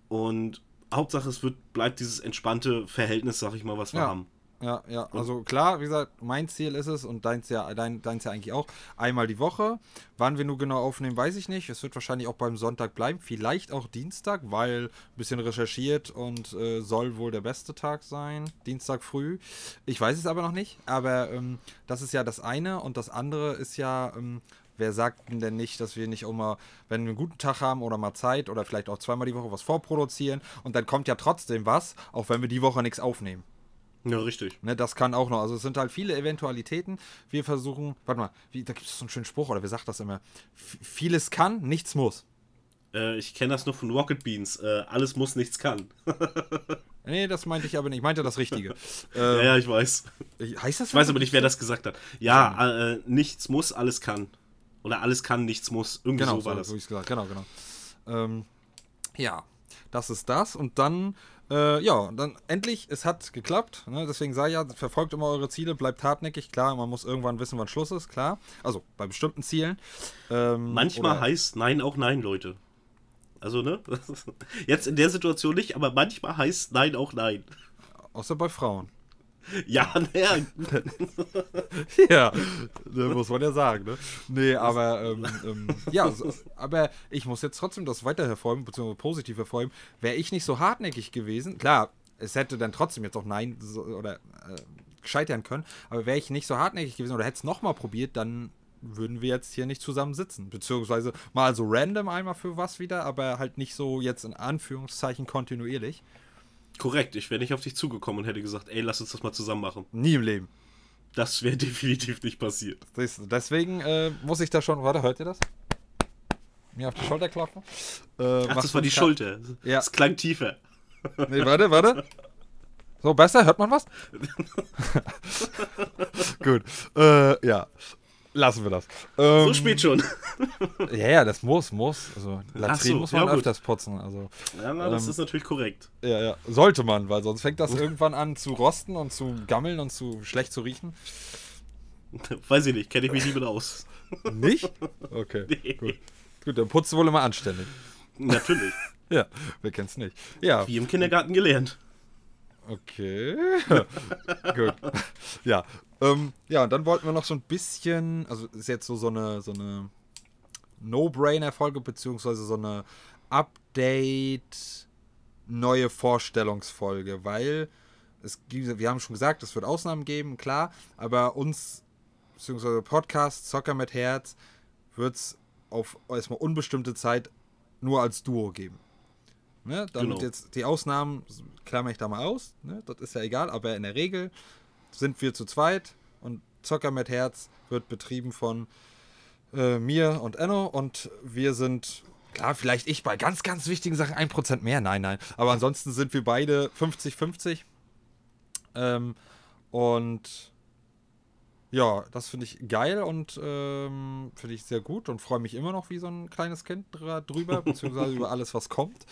Und Hauptsache, es wird, bleibt dieses entspannte Verhältnis, sag ich mal, was wir Ja. haben. Ja, ja, also klar, wie gesagt, mein Ziel ist es und deins ja, dein, deins ja eigentlich auch, einmal die Woche. Wann wir nur genau aufnehmen, weiß ich nicht. Es wird wahrscheinlich auch beim Sonntag bleiben, vielleicht auch Dienstag, weil ein bisschen recherchiert und äh, soll wohl der beste Tag sein, Dienstag früh. Ich weiß es aber noch nicht, aber ähm, das ist ja das eine und das andere ist ja, ähm, wer sagt denn nicht, dass wir nicht mal, wenn wir einen guten Tag haben oder mal Zeit oder vielleicht auch zweimal die Woche was vorproduzieren und dann kommt ja trotzdem was, auch wenn wir die Woche nichts aufnehmen. Ja, richtig. Ne, das kann auch noch. Also es sind halt viele Eventualitäten. Wir versuchen, warte mal, wie, da gibt es so einen schönen Spruch, oder wer sagt das immer? Vieles kann, nichts muss. Äh, ich kenne das nur von Rocket Beans. Äh, alles muss, nichts kann. Nee, das meinte ich aber nicht. Ich meinte das Richtige. ja, ähm, ja, ich weiß. heißt das Ich weiß aber nicht, wer das gesagt hat. Ja, äh, nichts muss, alles kann. Oder alles kann, nichts muss. Irgendwie Genau, so war so, das. Genau, genau. Ähm, ja, das ist das. Und dann, äh, ja, dann endlich, es hat geklappt. Ne? Deswegen sage ich ja, verfolgt immer eure Ziele, bleibt hartnäckig. Klar, man muss irgendwann wissen, wann Schluss ist, klar. Also bei bestimmten Zielen. Ähm, Manchmal heißt Nein auch Nein, Leute. Also, ne? Jetzt in der Situation nicht, aber manchmal heißt Nein auch Nein. Außer bei Frauen. Ja, naja. ja, muss man ja sagen, ne? Nee, aber, ähm, ähm, ja, so, aber ich muss jetzt trotzdem das weiter hervorheben, beziehungsweise positiv hervorheben. Wäre ich nicht so hartnäckig gewesen, klar, es hätte dann trotzdem jetzt auch Nein so, oder äh, scheitern können, aber wäre ich nicht so hartnäckig gewesen oder hätte es nochmal probiert, dann würden wir jetzt hier nicht zusammen sitzen. Beziehungsweise mal so random einmal für was wieder, aber halt nicht so jetzt in Anführungszeichen kontinuierlich. Korrekt, ich wäre nicht auf dich zugekommen und hätte gesagt, ey, lass uns das mal zusammen machen. Nie im Leben. Das wäre definitiv nicht passiert. Deswegen äh, muss ich da schon. Warte, hört ihr das? Mir auf die Schulter klopfen. Äh, Ach, das war die Schulter. Ja. Das klang tiefer. Nee, warte, warte. So, besser? Hört man was? Gut. Äh, ja. Lassen wir das. Ähm, So spät schon. Ja, ja, das muss, muss. Also, Latrin so, muss man ja, gut. öfters putzen. Also, Ja, na, das Ähm, ist natürlich korrekt. ja, ja. Sollte man, weil sonst fängt das irgendwann an zu rosten und zu gammeln und zu schlecht zu riechen. Weiß ich nicht, kenne ich mich nie mit aus. Nicht? Okay. Nee. Gut. Gut, dann putzt du wohl immer anständig. Natürlich. Ja, wer kennt's nicht? Ja. Wie im Kindergarten gelernt. Okay. Gut. Ja. Ähm, ja, und dann wollten wir noch so ein bisschen, also ist jetzt so, so eine, so eine No-Brainer-Folge, beziehungsweise so eine Update, neue Vorstellungsfolge, weil es wir haben schon gesagt, es wird Ausnahmen geben, klar, aber uns, beziehungsweise Podcast Soccer mit Herz, wird es auf erstmal unbestimmte Zeit nur als Duo geben. Ne? Damit Genau. jetzt die Ausnahmen klammer ich da mal aus, ne? das ist ja egal, aber in der Regel sind wir zu zweit und Zocker mit Herz wird betrieben von äh, mir und Enno und wir sind, klar, vielleicht ich bei ganz, ganz wichtigen Sachen 1% mehr, nein, nein, aber ansonsten sind wir beide 50-50 ähm, und ja, das finde ich geil und ähm, finde ich sehr gut und freue mich immer noch wie so ein kleines Kind drüber, beziehungsweise über alles, was kommt.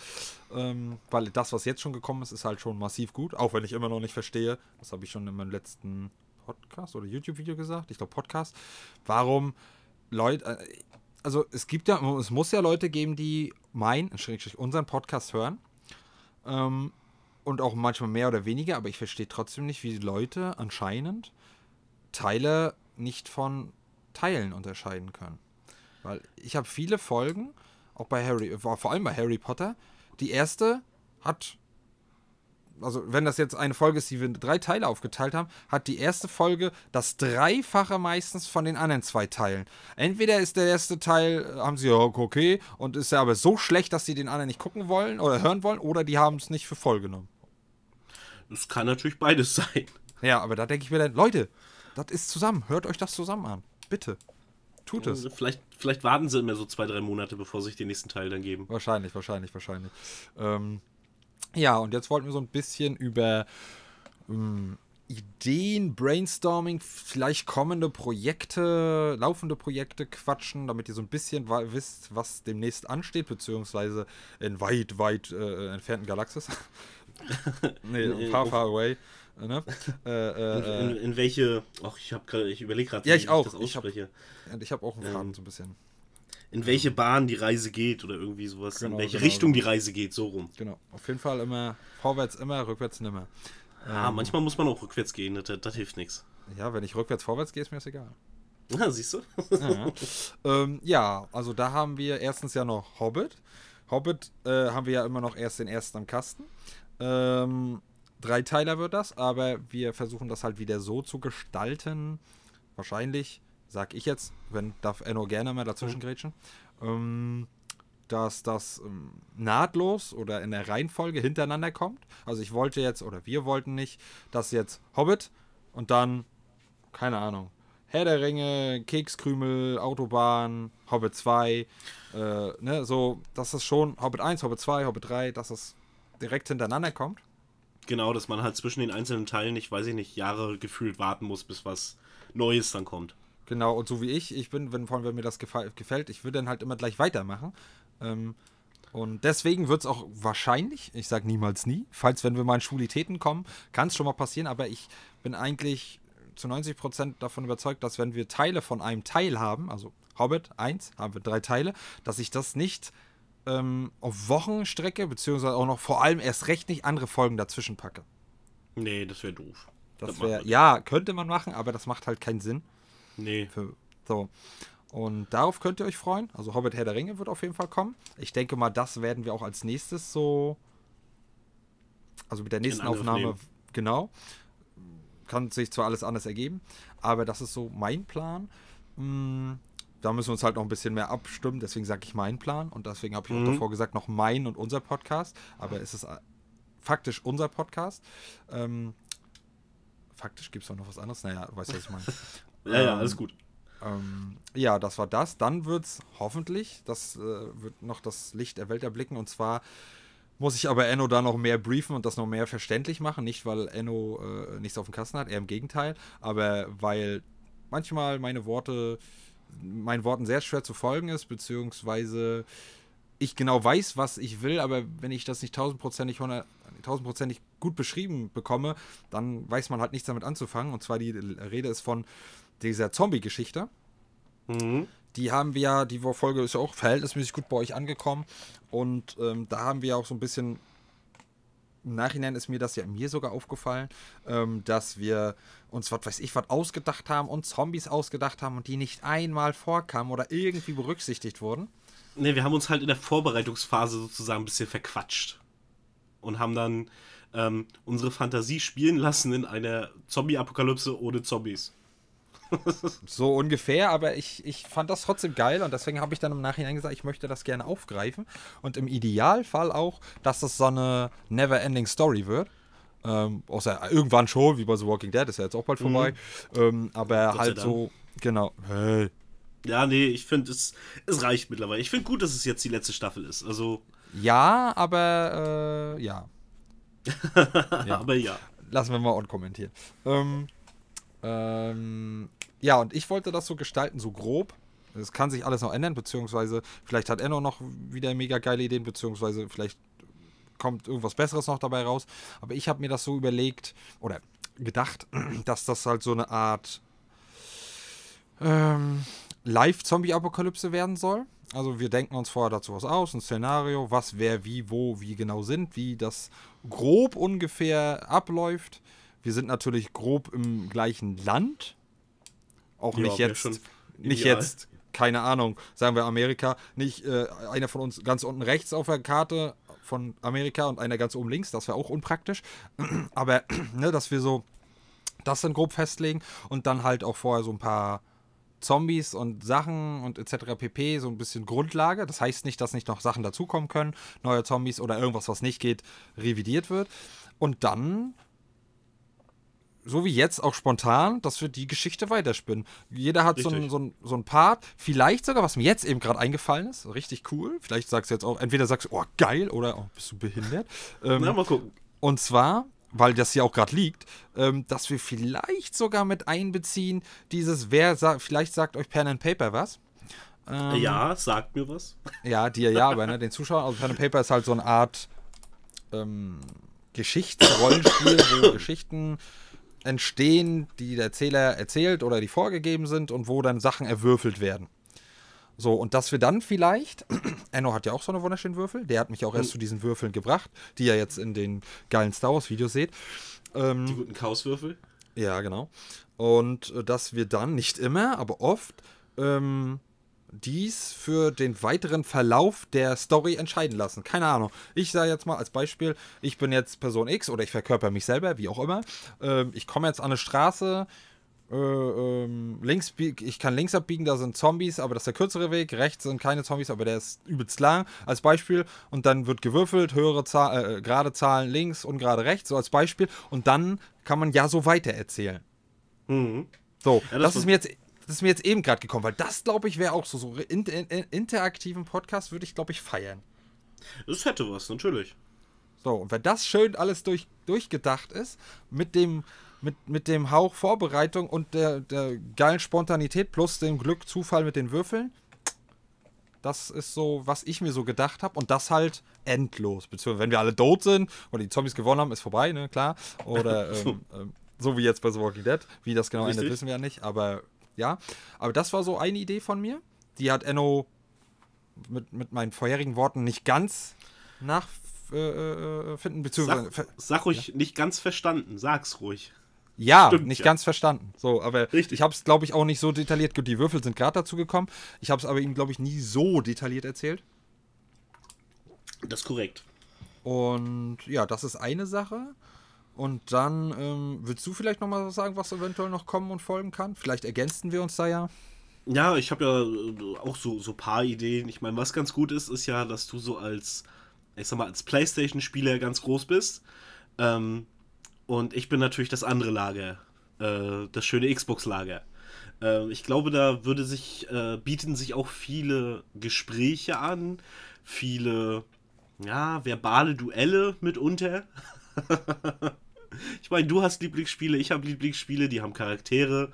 Ähm, weil das, was jetzt schon gekommen ist, ist halt schon massiv gut, auch wenn ich immer noch nicht verstehe, das habe ich schon in meinem letzten Podcast oder YouTube-Video gesagt, ich glaube Podcast, warum Leute, äh, also es gibt ja, es muss ja Leute geben, die meinen, Schrägstrich unseren Podcast hören. Ähm, und auch manchmal mehr oder weniger, aber ich verstehe trotzdem nicht, wie die Leute anscheinend Teile nicht von Teilen unterscheiden können. Weil ich habe viele Folgen, auch bei Harry, vor allem bei Harry Potter. Die erste hat, also wenn das jetzt eine Folge ist, die wir in drei Teile aufgeteilt haben, hat die erste Folge das Dreifache meistens von den anderen zwei Teilen. Entweder ist der erste Teil, äh, haben sie ja okay, und ist ja aber so schlecht, dass sie den anderen nicht gucken wollen oder hören wollen, oder die haben es nicht für voll genommen. Das kann natürlich beides sein. Ja, aber da denke ich mir dann, Leute, das ist zusammen. Hört euch das zusammen an. Bitte. Tut es. Vielleicht, vielleicht warten sie immer so zwei, drei Monate, bevor sie sich den nächsten Teil dann geben. Wahrscheinlich, wahrscheinlich, wahrscheinlich. Ähm, ja, und jetzt wollten wir so ein bisschen über ähm, Ideen, Brainstorming, vielleicht kommende Projekte, laufende Projekte quatschen, damit ihr so ein bisschen wisst, was demnächst ansteht, beziehungsweise in weit, weit äh, entfernten Galaxis. nee, far, far away. Ne? Äh, äh, In, äh, in welche. Ach, ich habe gerade, ich überlege gerade, Ja, ich auch. das Ich hab- ausspreche. ich habe auch einen Ähm, Faden so ein bisschen. In welche Bahn die Reise geht oder irgendwie sowas. Genau, in welche genau, Richtung genau. die Reise geht, so rum. Genau. Auf jeden Fall immer vorwärts immer, rückwärts nimmer. Ah, manchmal muss man auch rückwärts gehen, das, das hilft nichts. Ja, wenn ich rückwärts vorwärts gehe, ist mir das egal. Ja, siehst du? Ja. ähm, ja, also da haben wir erstens ja noch Hobbit. Hobbit äh, haben wir ja immer noch erst den ersten am Kasten. Ähm, Dreiteiler wird das, aber wir versuchen das halt wieder so zu gestalten. Wahrscheinlich, sag ich jetzt, wenn darf Enno gerne mal dazwischen grätschen, ähm, dass das ähm, nahtlos oder in der Reihenfolge hintereinander kommt. Also ich wollte jetzt, oder wir wollten nicht, dass jetzt Hobbit und dann, keine Ahnung, Herr der Ringe, Kekskrümel, Autobahn, Hobbit 2, äh, ne, so, dass es schon Hobbit 1, Hobbit 2, Hobbit 3, dass es direkt hintereinander kommt. Genau, dass man halt zwischen den einzelnen Teilen nicht, weiß ich nicht, Jahre gefühlt warten muss, bis was Neues dann kommt. Genau, und so wie ich, ich bin, wenn, vor allem, wenn mir das gefällt, ich würde dann halt immer gleich weitermachen. Ähm, und deswegen wird es auch wahrscheinlich, ich sage niemals nie, falls wenn wir mal in Schulitäten kommen, kann es schon mal passieren, aber ich bin eigentlich zu 90% davon überzeugt, dass wenn wir Teile von einem Teil haben, also Hobbit 1, haben wir drei Teile, dass ich das nicht ähm, auf Wochen strecke, beziehungsweise auch noch vor allem erst recht nicht andere Folgen dazwischen packe. Nee, das wäre doof. Das macht wäre, ja, könnte man machen, aber das macht halt keinen Sinn. Nee. Für, so. Und darauf könnt ihr euch freuen. Also Hobbit Herr der Ringe wird auf jeden Fall kommen. Ich denke mal, das werden wir auch als nächstes so. Also mit der nächsten Aufnahme, nehmen. genau. Kann sich zwar alles anders ergeben, aber das ist so mein Plan. Mm, Da müssen wir uns halt noch ein bisschen mehr abstimmen, deswegen sage ich mein Plan und deswegen habe ich auch Mhm. davor gesagt, noch mein und unser Podcast. Aber es ist äh, faktisch unser Podcast. Ähm, faktisch gibt es noch was anderes. Naja, du weißt, was ich meine. Ja, ja, Ähm, alles gut. Ähm, ja, das war das. Dann wird es hoffentlich, das äh, wird noch das Licht der Welt erblicken. Und zwar muss ich aber Enno da noch mehr briefen und das noch mehr verständlich machen. Nicht, weil Enno äh, nichts auf dem Kasten hat, eher im Gegenteil. Aber weil manchmal meine Worte, meinen Worten sehr schwer zu folgen ist, beziehungsweise ich genau weiß, was ich will, aber wenn ich das nicht tausendprozentig, hundert- tausendprozentig gut beschrieben bekomme, dann weiß man halt nichts damit anzufangen. Und zwar die Rede ist von dieser Zombie-Geschichte. Mhm. Die haben wir ja, die Folge ist ja auch verhältnismäßig gut bei euch angekommen. Und ähm, da haben wir auch so ein bisschen. Im Nachhinein ist mir das ja mir sogar aufgefallen, ähm, dass wir uns, was weiß ich, was ausgedacht haben und Zombies ausgedacht haben und die nicht einmal vorkamen oder irgendwie berücksichtigt wurden. Nee, wir haben uns halt in der Vorbereitungsphase sozusagen ein bisschen verquatscht. Und haben dann ähm, unsere Fantasie spielen lassen in einer Zombie-Apokalypse ohne Zombies. So ungefähr, aber ich, ich fand das trotzdem geil und deswegen habe ich dann im Nachhinein gesagt, ich möchte das gerne aufgreifen und im Idealfall auch, dass das so eine never-ending Story wird. Ähm, außer irgendwann schon, wie bei The Walking Dead, ist ja jetzt auch bald vorbei. Ähm, aber sei halt so, genau. Hey. Ja, nee, ich finde, es, es reicht mittlerweile. Ich finde gut, dass es jetzt die letzte Staffel ist. Also, Ja, aber äh, ja. Ja. aber ja. lassen wir mal unkommentiert. Ähm, ähm, ja, und ich wollte das so gestalten, so grob. Es kann sich alles noch ändern, beziehungsweise vielleicht hat Enno noch wieder mega geile Ideen, beziehungsweise vielleicht kommt irgendwas Besseres noch dabei raus. Aber ich habe mir das so überlegt oder gedacht, dass das halt so eine Art ähm, Live-Zombie-Apokalypse werden soll. Also wir denken uns vorher dazu was aus, ein Szenario, was, wer, wie, wo, wie genau sind, wie das grob ungefähr abläuft. Wir sind natürlich grob im gleichen Land. Auch Ja, nicht jetzt, nicht ideal. jetzt keine Ahnung, sagen wir Amerika, nicht äh, einer von uns ganz unten rechts auf der Karte von Amerika und einer ganz oben links, das wäre auch unpraktisch. Aber, ne, dass wir so das dann grob festlegen und dann halt auch vorher so ein paar Zombies und Sachen und etc. pp. so ein bisschen Grundlage. Das heißt nicht, dass nicht noch Sachen dazukommen können, neue Zombies oder irgendwas, was nicht geht, revidiert wird. Und dann, so wie jetzt, auch spontan, dass wir die Geschichte weiterspinnen. Jeder hat so einen so ein, so ein Part, vielleicht sogar, was mir jetzt eben gerade eingefallen ist, richtig cool. Vielleicht sagst du jetzt auch, entweder sagst du, oh geil, oder oh, bist du behindert. Ähm, Na, mal gucken. Und zwar weil das hier auch gerade liegt, ähm, dass wir vielleicht sogar mit einbeziehen, dieses, wer sa vielleicht sagt euch Pen and Paper was. Ähm, ja, sagt mir was. Ja, dir ja, aber ne, den Zuschauern, also Pen and Paper ist halt so eine Art ähm, Geschichtsrollenspiel, wo Geschichten entstehen, die der Erzähler erzählt oder die vorgegeben sind und wo dann Sachen erwürfelt werden. So, und dass wir dann vielleicht, Enno hat ja auch so eine wunderschönen Würfel, der hat mich auch erst hm. zu diesen Würfeln gebracht, die ihr jetzt in den geilen Star Wars Videos seht. Ähm, die guten Chaoswürfel? Ja, genau. Und äh, dass wir dann, nicht immer, aber oft, ähm, dies für den weiteren Verlauf der Story entscheiden lassen. Keine Ahnung. Ich sage jetzt mal als Beispiel, ich bin jetzt Person X oder ich verkörper mich selber, wie auch immer. Ähm, ich komme jetzt an eine Straße, äh, ähm, links, ich kann links abbiegen, da sind Zombies, aber das ist der kürzere Weg. Rechts sind keine Zombies, aber der ist übelst lang, als Beispiel. Und dann wird gewürfelt, höhere Zahl, äh, gerade Zahlen links und gerade rechts, so als Beispiel. Und dann kann man ja so weiter erzählen. Mhm. So, ja, das, das ist mir jetzt. Das ist mir jetzt eben gerade gekommen, weil das, glaube ich, wäre auch so, so in, in, in, interaktiven Podcast würde ich, glaube ich, feiern. Das hätte was, natürlich. So, und wenn das schön alles durch, durchgedacht ist, mit dem, mit, mit dem Hauch Vorbereitung und der, der geilen Spontanität plus dem Glück, Zufall mit den Würfeln. Das ist so, was ich mir so gedacht habe. Und das halt endlos. Beziehungsweise, wenn wir alle tot sind oder die Zombies gewonnen haben, ist vorbei, ne, klar. Oder ähm, ähm, so wie jetzt bei The Walking Dead. Wie das genau Richtig. endet, wissen wir ja nicht. Aber ja. Aber das war so eine Idee von mir. Die hat Enno mit, mit meinen vorherigen Worten nicht ganz nachfinden. Äh, äh beziehungsweise. Sag, sag ruhig, ja? nicht ganz verstanden. Sag's ruhig. Ja, Stimmt, nicht ja. ganz verstanden. So, aber Richtig. ich habe es, glaube ich, auch nicht so detailliert. Gut, die Würfel sind gerade dazu gekommen. Ich habe es aber ihm, glaube ich, nie so detailliert erzählt. Das ist korrekt. Und ja, das ist eine Sache. Und dann ähm, willst du vielleicht noch mal sagen, was eventuell noch kommen und folgen kann? Vielleicht ergänzen wir uns da ja. Ja, ich habe ja äh, auch so so paar Ideen. Ich meine, was ganz gut ist, ist ja, dass du so als ich sag mal als PlayStation-Spieler ganz groß bist. Ähm, und ich bin natürlich das andere Lager, äh, das schöne Xbox-Lager. Äh, ich glaube, da würde sich, äh, bieten sich auch viele Gespräche an, viele, ja, verbale Duelle mitunter. ich meine, du hast Lieblingsspiele, ich habe Lieblingsspiele, die haben Charaktere.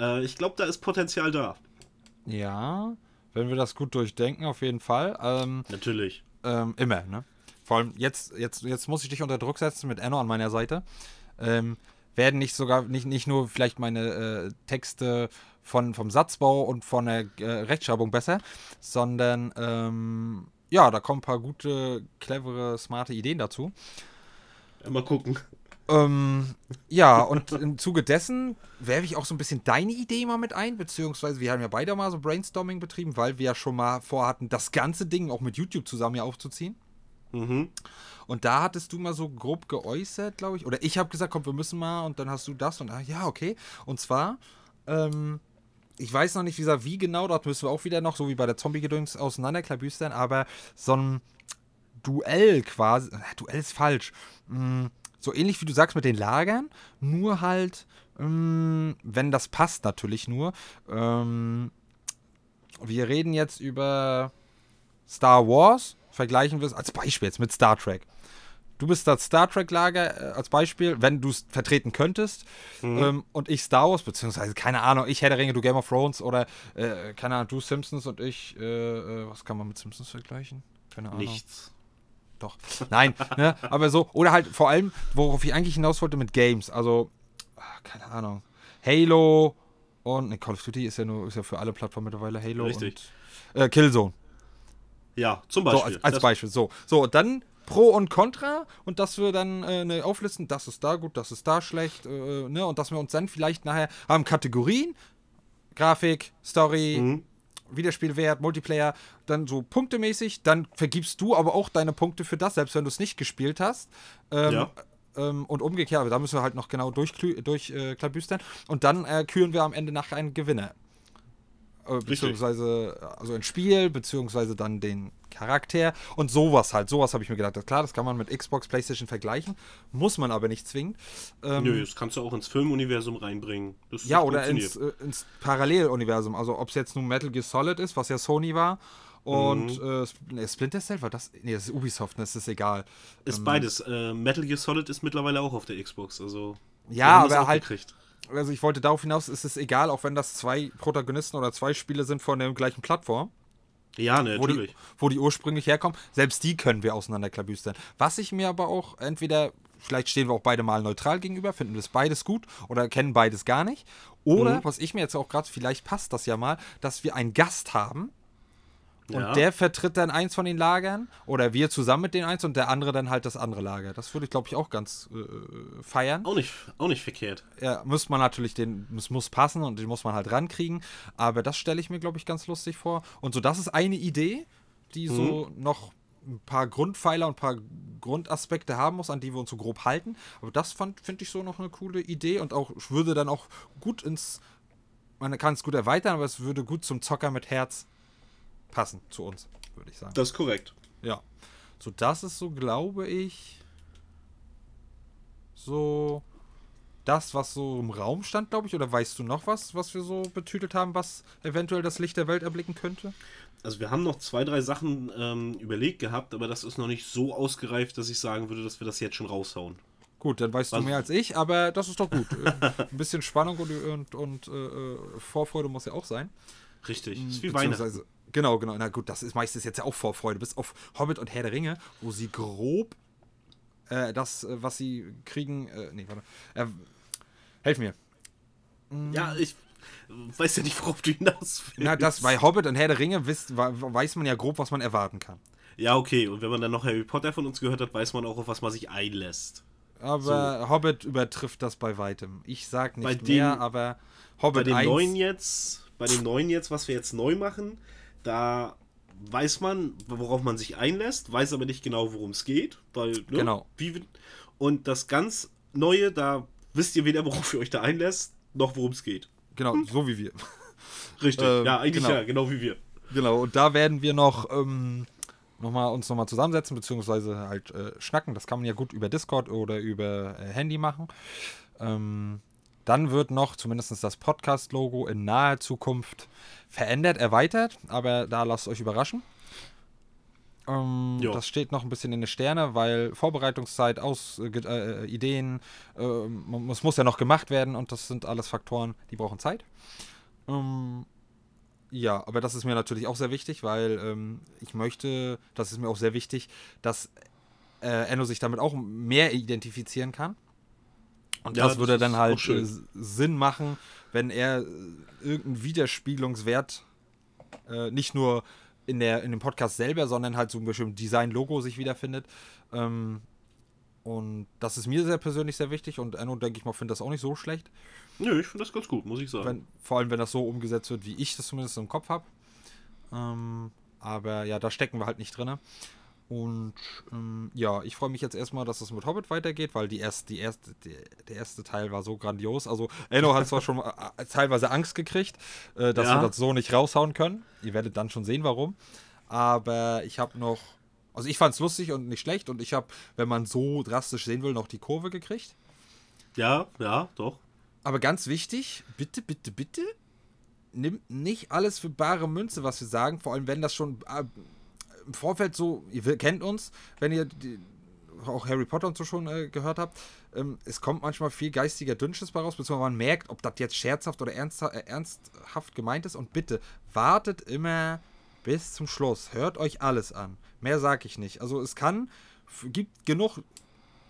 Äh, ich glaube, da ist Potenzial da. Ja, wenn wir das gut durchdenken, auf jeden Fall. Ähm, Natürlich. Ähm, immer, ne? Vor allem jetzt, jetzt, jetzt muss ich dich unter Druck setzen mit Enno an meiner Seite. Ähm, werden nicht sogar, nicht, nicht nur vielleicht meine äh, Texte von, vom Satzbau und von der äh, Rechtschreibung besser, sondern ähm, ja, da kommen ein paar gute, clevere, smarte Ideen dazu. mal gucken. Ähm, ja, und im Zuge dessen werfe ich auch so ein bisschen deine Idee mal mit ein, beziehungsweise wir haben ja beide mal so Brainstorming betrieben, weil wir ja schon mal vorhatten, das ganze Ding auch mit YouTube zusammen ja aufzuziehen. Mhm. Und da hattest du mal so grob geäußert, glaube ich. Oder ich habe gesagt, komm, wir müssen mal. Und dann hast du das und ah, ja, okay. Und zwar, ähm, ich weiß noch nicht, wie, wie genau, dort müssen wir auch wieder noch, so wie bei der Zombie-Gedöns, auseinanderklabüstern, aber so ein Duell quasi, äh, Duell ist falsch, mm, so ähnlich wie du sagst mit den Lagern, nur halt, mm, wenn das passt natürlich nur. Ähm, wir reden jetzt über Star Wars vergleichen wir es als Beispiel jetzt mit Star Trek. Du bist das Star Trek-Lager äh, als Beispiel, wenn du es vertreten könntest. Mhm. Ähm, und ich Star Wars, beziehungsweise, keine Ahnung, ich Herr der Ringe, du Game of Thrones oder, äh, keine Ahnung, du Simpsons und ich, äh, äh was kann man mit Simpsons vergleichen? Keine Ahnung. Nichts. Doch. Nein, ne? aber so, oder halt vor allem, worauf ich eigentlich hinaus wollte mit Games. Also, ach, keine Ahnung. Halo und, ne, Call of Duty ist ja nur, ist ja für alle Plattformen mittlerweile Halo Richtig. und äh, Killzone. Ja, zum Beispiel. So, als, als Beispiel. So, so, dann Pro und Contra und dass wir dann äh, ne, auflisten, das ist da gut, das ist da schlecht, äh, ne, und dass wir uns dann vielleicht nachher haben Kategorien, Grafik, Story, mhm. Wiederspielwert, Multiplayer, dann so punktemäßig, dann vergibst du aber auch deine Punkte für das, selbst wenn du es nicht gespielt hast. Ähm, Ja. ähm, und umgekehrt, aber da müssen wir halt noch genau durchklabüstern. Durch, äh, klabüstern. und dann äh, küren wir am Ende nach einen Gewinner. Äh, beziehungsweise also ein Spiel, beziehungsweise dann den Charakter und sowas halt. Sowas habe ich mir gedacht. Das- Klar, das kann man mit Xbox, PlayStation vergleichen, muss man aber nicht zwingend. Ähm, Nö, das kannst du auch ins Filmuniversum reinbringen. Das ja, oder ins, äh, ins Paralleluniversum. Also ob es jetzt nun Metal Gear Solid ist, was ja Sony war, und Mhm. äh, Splinter Cell war das. Nee, das ist Ubisoft, das ist egal. Ist beides. Äh, Metal Gear Solid ist mittlerweile auch auf der Xbox. Also Ja, aber halt, gekriegt. Also ich wollte darauf hinaus, es ist egal, auch wenn das zwei Protagonisten oder zwei Spiele sind von der gleichen Plattform. Ja, ne, wo die, natürlich. wo die ursprünglich herkommen. Selbst die können wir auseinanderklabüstern. Was ich mir aber auch entweder, vielleicht stehen wir auch beide mal neutral gegenüber, finden das beides gut oder kennen beides gar nicht. Oder, Mhm. was ich mir jetzt auch gerade, vielleicht passt das ja mal, dass wir einen Gast haben und Ja. der vertritt dann eins von den Lagern oder wir zusammen mit den eins und der andere dann halt das andere Lager. Das würde ich, glaube ich, auch ganz äh, feiern. Auch nicht, auch nicht verkehrt. Ja, muss man natürlich den, es muss passen und den muss man halt rankriegen. Aber das stelle ich mir, glaube ich, ganz lustig vor. Und so, das ist eine Idee, die so noch ein paar Grundpfeiler und ein paar Grundaspekte haben muss, an die wir uns so grob halten. Aber das finde ich so noch eine coole Idee und auch würde dann auch gut ins, man kann es gut erweitern, aber es würde gut zum Zocker mit Herz passen zu uns, würde ich sagen. Das ist korrekt. Ja. So, das ist so, glaube ich, so das, was so im Raum stand, glaube ich. Oder weißt du noch was, was wir so betütelt haben, was eventuell das Licht der Welt erblicken könnte? Also wir haben noch zwei, drei Sachen ähm, überlegt gehabt, aber das ist noch nicht so ausgereift, dass ich sagen würde, dass wir das jetzt schon raushauen. Gut, dann weißt Was- du mehr als ich, aber das ist doch gut. Äh, Ein bisschen Spannung und, und, und äh, äh, Vorfreude muss ja auch sein. Richtig. ist wie Weihnachten. Genau, genau. Na gut, das ist meistens jetzt ja auch Vorfreude. Bis auf Hobbit und Herr der Ringe, wo sie grob äh, das, äh, was sie kriegen. Äh, nee, warte. Äh, helf mir. Ja, ich weiß ja nicht, worauf du hinaus willst. Na, das bei Hobbit und Herr der Ringe wisst, weiß man ja grob, was man erwarten kann. Ja, okay. Und wenn man dann noch Harry Potter von uns gehört hat, weiß man auch, auf was man sich einlässt. Aber Hobbit übertrifft das bei weitem. Ich sag nicht Bei mehr, dem- aber Bei Hobbit dem 1. neuen jetzt, bei dem neuen jetzt, was wir jetzt neu machen, da weiß man, worauf man sich einlässt, weiß aber nicht genau, worum es geht, weil ne, Genau. Wie, und das ganz neue, da wisst ihr weder, worauf ihr euch da einlässt, noch worum es geht. Genau, so wie wir. Richtig. Ähm, ja, eigentlich genau. ja, genau wie wir. Genau, und da werden wir noch, ähm, noch mal, uns nochmal zusammensetzen, beziehungsweise halt äh, schnacken. Das kann man ja gut über Discord oder über äh, Handy machen. Ähm, dann wird noch zumindest das Podcast-Logo in naher Zukunft verändert, erweitert, aber da lasst euch überraschen. Ähm, das steht noch ein bisschen in den Sterne, weil Vorbereitungszeit, aus, äh, äh, Ideen, äh, es muss ja noch gemacht werden und das sind alles Faktoren, die brauchen Zeit. Ähm, ja, aber das ist mir natürlich auch sehr wichtig, weil ähm, ich möchte, das ist mir auch sehr wichtig, dass äh, Enno sich damit auch mehr identifizieren kann. Und Ja, das würde dann halt äh, Sinn machen, wenn er äh, irgendeinen Widerspiegelungswert äh, nicht nur in, der, in dem Podcast selber, sondern halt so ein bestimmtes Design-Logo sich wiederfindet. Ähm, und das ist mir sehr persönlich sehr wichtig und Enno, denke ich mal, findet das auch nicht so schlecht. Nö, ich finde das ganz gut, muss ich sagen. Wenn, vor allem, wenn das so umgesetzt wird, wie ich das zumindest im Kopf habe. Ähm, aber ja, da stecken wir halt nicht drin. Und ähm, ja, ich freue mich jetzt erstmal, dass es mit Hobbit weitergeht, weil die erst, die erste, die, der erste Teil war so grandios. Also, Enno hat zwar schon äh, teilweise Angst gekriegt, äh, dass Ja. wir das so nicht raushauen können. Ihr werdet dann schon sehen, warum. Aber ich habe noch, also ich fand es lustig und nicht schlecht und ich habe, wenn man so drastisch sehen will, noch die Kurve gekriegt. ja, ja, doch. Aber ganz wichtig, bitte, bitte, bitte, nimmt nicht alles für bare Münze, was wir sagen, vor allem wenn das schon äh, im Vorfeld so, ihr kennt uns, wenn ihr die, auch Harry Potter und so schon äh, gehört habt, ähm, es kommt manchmal viel geistiger Dünnschiss bei raus, beziehungsweise man merkt, ob das jetzt scherzhaft oder ernstha äh, ernsthaft gemeint ist und bitte, wartet immer bis zum Schluss, hört euch alles an, mehr sag ich nicht. Also es kann, gibt genug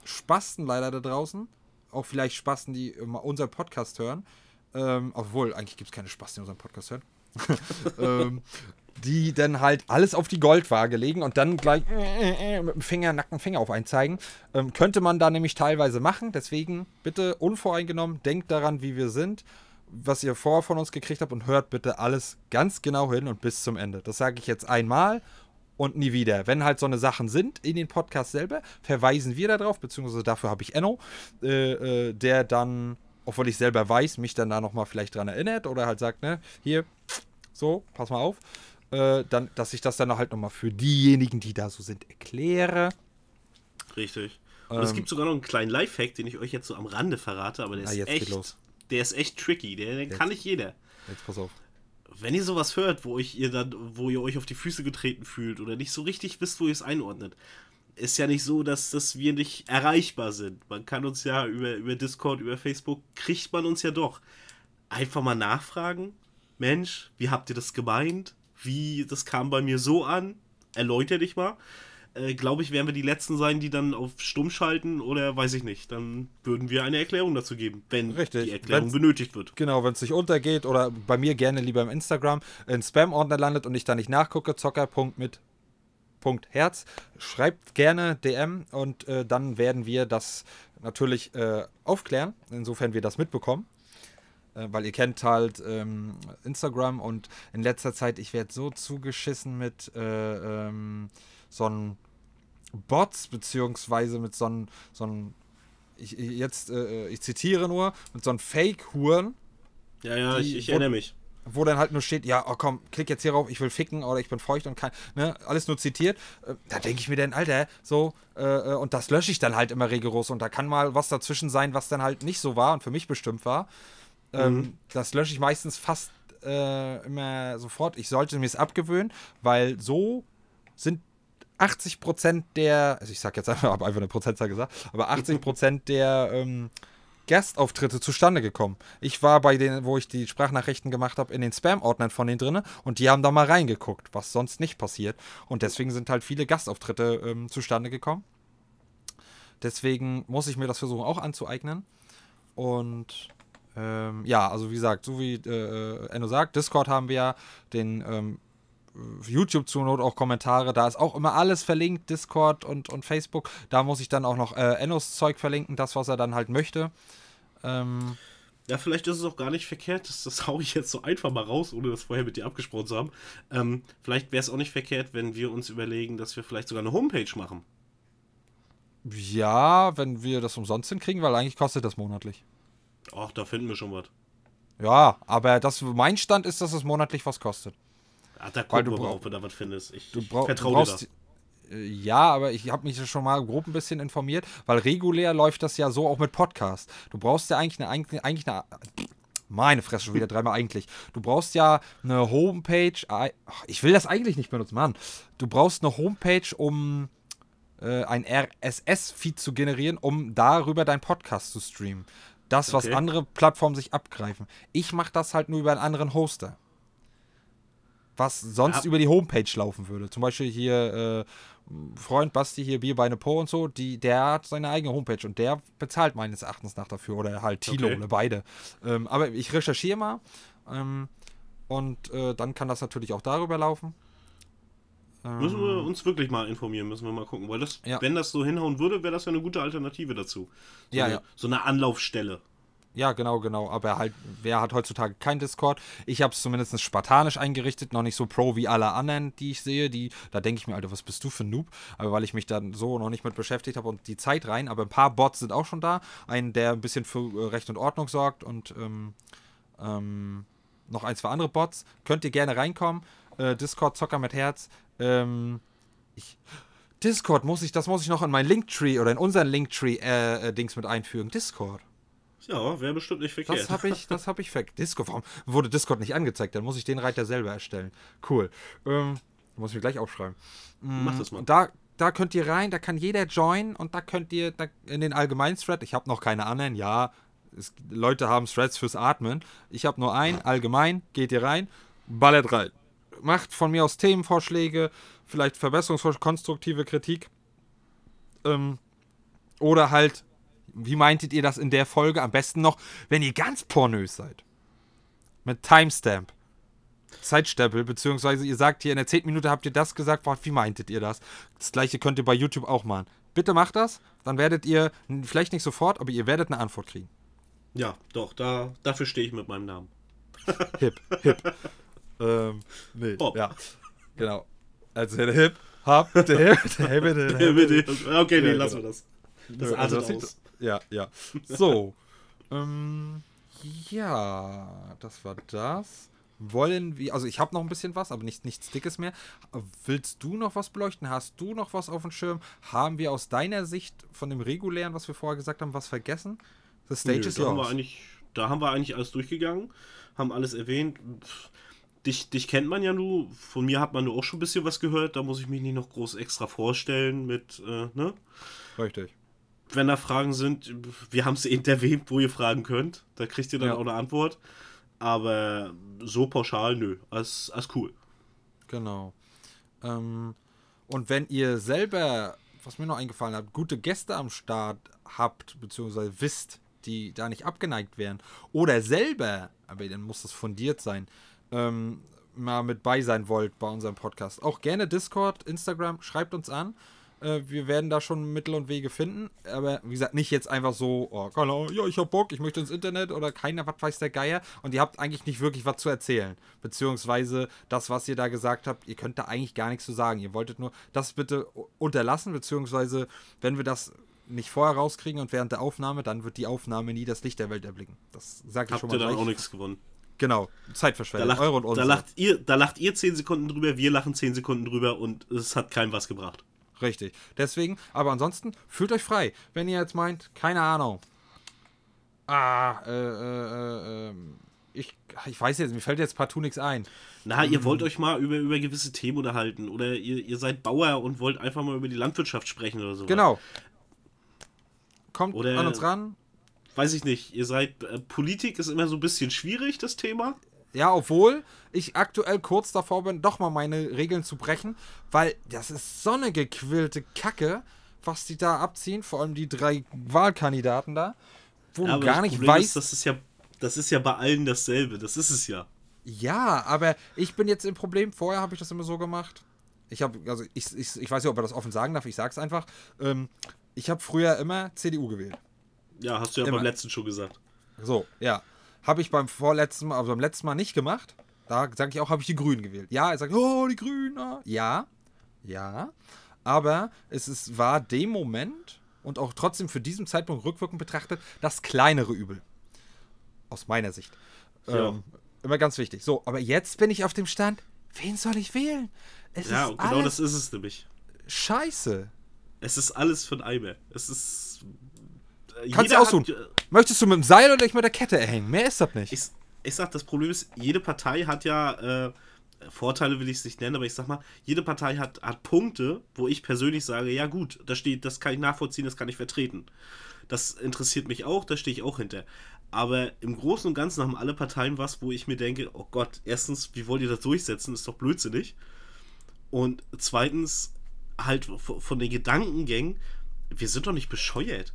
Spasten leider da draußen, auch vielleicht Spasten, die immer unseren Podcast hören. Ähm, obwohl, eigentlich gibt es keine Spasten, die unseren Podcast hören. ähm, die dann halt alles auf die Goldwaage legen und dann gleich äh, äh, mit dem Finger, nackten Finger auf einen zeigen. Ähm, könnte man da nämlich teilweise machen. Deswegen bitte unvoreingenommen, denkt daran, wie wir sind. was ihr vorher von uns gekriegt habt und hört bitte alles ganz genau hin und bis zum Ende. Das sage ich jetzt einmal und nie wieder. Wenn halt so eine Sachen sind in den Podcast selber, verweisen wir darauf, beziehungsweise dafür habe ich Enno, äh, äh, der dann, obwohl ich selber weiß, mich dann da nochmal vielleicht dran erinnert oder halt sagt, ne, hier, so, pass mal auf. Äh, dann, dass ich das dann halt nochmal für diejenigen, die da so sind, erkläre. Richtig. Und es gibt sogar noch einen kleinen Lifehack, den ich euch jetzt so am Rande verrate, aber der ist jetzt echt, los. der ist echt tricky. Der, den kann nicht jeder. Jetzt pass auf. Wenn ihr sowas hört, wo euch ihr dann, wo ihr euch auf die Füße getreten fühlt oder nicht so richtig wisst, wo ihr es einordnet, ist ja nicht so, dass, dass wir nicht erreichbar sind. Man kann uns ja über, über Discord, über Facebook, kriegt man uns ja doch. Einfach mal nachfragen. Mensch, wie habt ihr das gemeint? Wie, das kam bei mir so an? Erläuter dich mal. Äh, Glaube ich, werden wir die Letzten sein, die dann auf Stumm schalten oder weiß ich nicht. Dann würden wir eine Erklärung dazu geben, wenn Richtig. die Erklärung Wenn's- benötigt wird. Genau, wenn es nicht untergeht oder bei mir gerne lieber im Instagram in Spam-Ordner landet und ich da nicht nachgucke, zocker.mit Punkt Herz. Schreibt gerne DM und äh, dann werden wir das natürlich äh, aufklären, insofern wir das mitbekommen. Äh, weil ihr kennt halt ähm, Instagram und in letzter Zeit, ich werde so zugeschissen mit äh, ähm, so einem Bots, beziehungsweise mit so einem, so einem ich, jetzt, äh, ich zitiere nur, mit so einem Fake-Huren, Ja, ja, Die ich, ich erinnere mich. wo dann halt nur steht, ja, oh komm, klick jetzt hier rauf, ich will ficken oder ich bin feucht und kein, ne, alles nur zitiert. Äh, Da denke ich mir dann, Alter, so, äh, äh, und das lösche ich dann halt immer rigoros und da kann mal was dazwischen sein, was dann halt nicht so war und für mich bestimmt war. Ähm, Das lösche ich meistens fast äh, immer sofort. Ich sollte mir es abgewöhnen, weil so sind 80% der, also ich sag jetzt einfach, habe einfach eine Prozentzahl gesagt, aber 80% der ähm, Gastauftritte zustande gekommen. Ich war bei denen, wo ich die Sprachnachrichten gemacht habe, in den Spam-Ordnern von denen drinne und die haben da mal reingeguckt, was sonst nicht passiert. Und deswegen sind halt viele Gastauftritte ähm, zustande gekommen. Deswegen muss ich mir das versuchen auch anzueignen. Und ähm, ja, also wie gesagt, so wie äh, Enno sagt, Discord haben wir ja, den ähm, YouTube zur Not auch Kommentare, da ist auch immer alles verlinkt, Discord und, und Facebook. Da muss ich dann auch noch äh, Ennos Zeug verlinken, das, was er dann halt möchte. Ähm, Ja, vielleicht ist es auch gar nicht verkehrt, das, das hau ich jetzt so einfach mal raus, ohne das vorher mit dir abgesprochen zu haben. Ähm, vielleicht wäre es auch nicht verkehrt, wenn wir uns überlegen, dass wir vielleicht sogar eine Homepage machen. ja, wenn wir das umsonst hinkriegen, weil eigentlich kostet das monatlich. Ach, da finden wir schon was. Ja, aber das, mein Stand ist, dass es monatlich was kostet. Ach, da Weil gucken du wir mal, brauch- ob wir da was findest. Ich, Du, ich brau du vertraue dir brauchst. da. äh, Ja, aber ich habe mich schon mal grob ein bisschen informiert, weil regulär läuft das ja so auch mit Podcast. Du brauchst ja eigentlich eine, eigentlich eine meine Fresse schon wieder dreimal eigentlich. Du brauchst ja eine Homepage. Ich will das eigentlich nicht benutzen, Mann. Du brauchst eine Homepage, um äh, ein RSS-Feed zu generieren, um darüber deinen Podcast zu streamen. Das, was Okay. andere Plattformen sich abgreifen. Ich mache das halt nur über einen anderen Hoster was sonst Ja. über die Homepage laufen würde. Zum Beispiel hier äh, Freund Basti hier Bierbeine Po und so, die, der hat seine eigene Homepage und der bezahlt meines Erachtens nach dafür oder halt Tilo Okay. oder beide. Ähm, aber ich recherchiere mal ähm, und äh, dann kann das natürlich auch darüber laufen. Müssen wir uns wirklich mal informieren, müssen wir mal gucken. Weil das, Ja. wenn das so hinhauen würde, wäre das ja eine gute Alternative dazu. So Ja, eine, ja. So eine Anlaufstelle. Ja, genau, genau. Aber halt, wer hat heutzutage kein Discord? Ich habe es zumindest spartanisch eingerichtet, noch nicht so pro wie alle anderen, die ich sehe. Die, da denke ich mir, Alter, was bist du für ein Noob? Aber weil ich mich dann so noch nicht mit beschäftigt habe und die Zeit rein. Aber ein paar Bots sind auch schon da. Ein, der ein bisschen für äh, Recht und Ordnung sorgt und ähm, ähm, noch ein, zwei andere Bots. Könnt ihr gerne reinkommen. Äh, Discord Zocker mit Herz. Ähm, ich, Discord muss ich, das muss ich noch in mein Linktree oder in unseren Linktree-Dings mit einfügen. Discord. Ja, wäre bestimmt nicht verkehrt. Das habe ich, das habe ich weg. Discord, warum wurde Discord nicht angezeigt? Dann muss ich den Reiter selber erstellen. Cool. Ähm, muss ich mir gleich aufschreiben. Mach das mal. Da, da könnt ihr rein, da kann jeder joinen und da könnt ihr da in den allgemeinen Thread, ich habe noch keine anderen, ja, es, Leute haben Threads fürs Atmen. Ich habe nur einen, allgemein, geht ihr rein, ballert rein. Macht von mir aus Themenvorschläge, vielleicht Verbesserungsvorschläge, konstruktive Kritik. Ähm, oder halt, wie meintet ihr das in der Folge? Am besten noch, wenn ihr ganz pornös seid. Mit Timestamp. Zeitstempel, beziehungsweise ihr sagt hier in der 10. Minute habt ihr das gesagt, boah, wie meintet ihr das? Das gleiche könnt ihr bei YouTube auch machen. Bitte macht das, dann werdet ihr, vielleicht nicht sofort, aber ihr werdet eine Antwort kriegen. Ja, doch, da, dafür stehe ich mit meinem Namen. Hip, hip. Ähm, nee, Bob. ja. Genau. Also der Hip, Hop, der Hip, der Hip, der Hip. okay, nee, Ja, lassen genau. wir das. Das Nö, also das aus. Ja, ja. So. ähm, ja, das war das. Wollen wir, also ich habe noch ein bisschen was, aber nicht, nichts Dickes mehr. Willst du noch was beleuchten? Hast du noch was auf dem Schirm? Haben wir aus deiner Sicht von dem regulären, was wir vorher gesagt haben, was vergessen? The stage Nö, is da, haben wir yours. eigentlich, da haben wir eigentlich alles durchgegangen, haben alles erwähnt. Pff, Dich, dich kennt man ja nur, von mir hat man nur auch schon ein bisschen was gehört, da muss ich mich nicht noch groß extra vorstellen mit, äh, ne? Richtig. Wenn da Fragen sind, wir haben es eben erwähnt, wo ihr fragen könnt, da kriegt ihr dann Ja. auch eine Antwort. Aber so pauschal, nö, alles, alles cool. Genau. Ähm, und wenn ihr selber, was mir noch eingefallen hat, gute Gäste am Start habt, beziehungsweise wisst, die da nicht abgeneigt wären, oder selber, aber dann muss das fundiert sein, ähm, mal mit bei sein wollt bei unserem Podcast, auch gerne Discord, Instagram, schreibt uns an. Äh, wir werden da schon Mittel und Wege finden, aber wie gesagt, nicht jetzt einfach so, oh, keine Ahnung, ja, ich hab Bock, ich möchte ins Internet oder keiner, was weiß der Geier und ihr habt eigentlich nicht wirklich was zu erzählen. Beziehungsweise das, was ihr da gesagt habt, ihr könnt da eigentlich gar nichts zu sagen. Ihr wolltet nur das bitte unterlassen, beziehungsweise wenn wir das nicht vorher rauskriegen und während der Aufnahme, dann wird die Aufnahme nie das Licht der Welt erblicken. Das sage ich Habt schon ihr mal dann gleich. auch nichts gewonnen. Genau, Da Zeitverschwendung, lacht, eure und da, lacht ihr, da lacht ihr 10 Sekunden drüber, wir lachen 10 Sekunden drüber und es hat keinem was gebracht. Richtig. Deswegen, aber ansonsten fühlt euch frei. Wenn ihr jetzt meint, keine Ahnung. Ah, äh, äh, äh, ähm, ich, ich weiß jetzt, mir fällt jetzt partout nichts ein. Na, ihr wollt euch mal über, über gewisse Themen unterhalten oder ihr, ihr seid Bauer und wollt einfach mal über die Landwirtschaft sprechen oder so. Genau. Kommt Oder- an uns ran. Weiß ich nicht. Ihr seid. Äh, Politik ist immer so ein bisschen schwierig, das Thema. Ja, obwohl ich aktuell kurz davor bin, doch mal meine Regeln zu brechen, weil das ist so eine gequillte Kacke, was die da abziehen, vor allem die drei Wahlkandidaten da, wo Ja, du gar nicht Problem weißt. Ist, das, ist ja, das ist ja bei allen dasselbe. Das ist es ja. Ja, aber ich bin jetzt im Problem. Vorher habe ich das immer so gemacht. Ich habe, also ich, ich, ich weiß nicht, ob er das offen sagen darf, ich sag's einfach. Ähm, ich habe früher immer CDU gewählt. Ja, hast du ja Immer. beim letzten schon gesagt. So, ja. Habe ich beim vorletzten Mal, also beim letzten Mal nicht gemacht. Da sage ich auch, habe ich die Grünen gewählt. Ja, er sagt, oh, die Grünen. Ja, ja. Aber es ist, war dem Moment und auch trotzdem für diesen Zeitpunkt rückwirkend betrachtet das kleinere Übel. Aus meiner Sicht. Ja. Ähm, immer ganz wichtig. So, aber jetzt bin ich auf dem Stand, wen soll ich wählen? Es Ja, genau das ist es nämlich. scheiße. Es ist alles für ein Eimer. Es ist. Kannst du aussuchen. hat, äh, Möchtest du mit dem Seil oder ich mit der Kette hängen? Mehr ist das nicht. ich, ich sag, das Problem ist, jede Partei hat ja, äh, Vorteile will ich es nicht nennen, aber ich sag mal, jede Partei hat, hat Punkte, wo ich persönlich sage, ja gut, da steht, das kann ich nachvollziehen, das kann ich vertreten. Das interessiert mich auch, da stehe ich auch hinter. Aber im Großen und Ganzen haben alle Parteien was, wo ich mir denke, oh Gott, erstens, wie wollt ihr das durchsetzen? Ist doch blödsinnig. Und zweitens, halt von den Gedankengängen, wir sind doch nicht bescheuert.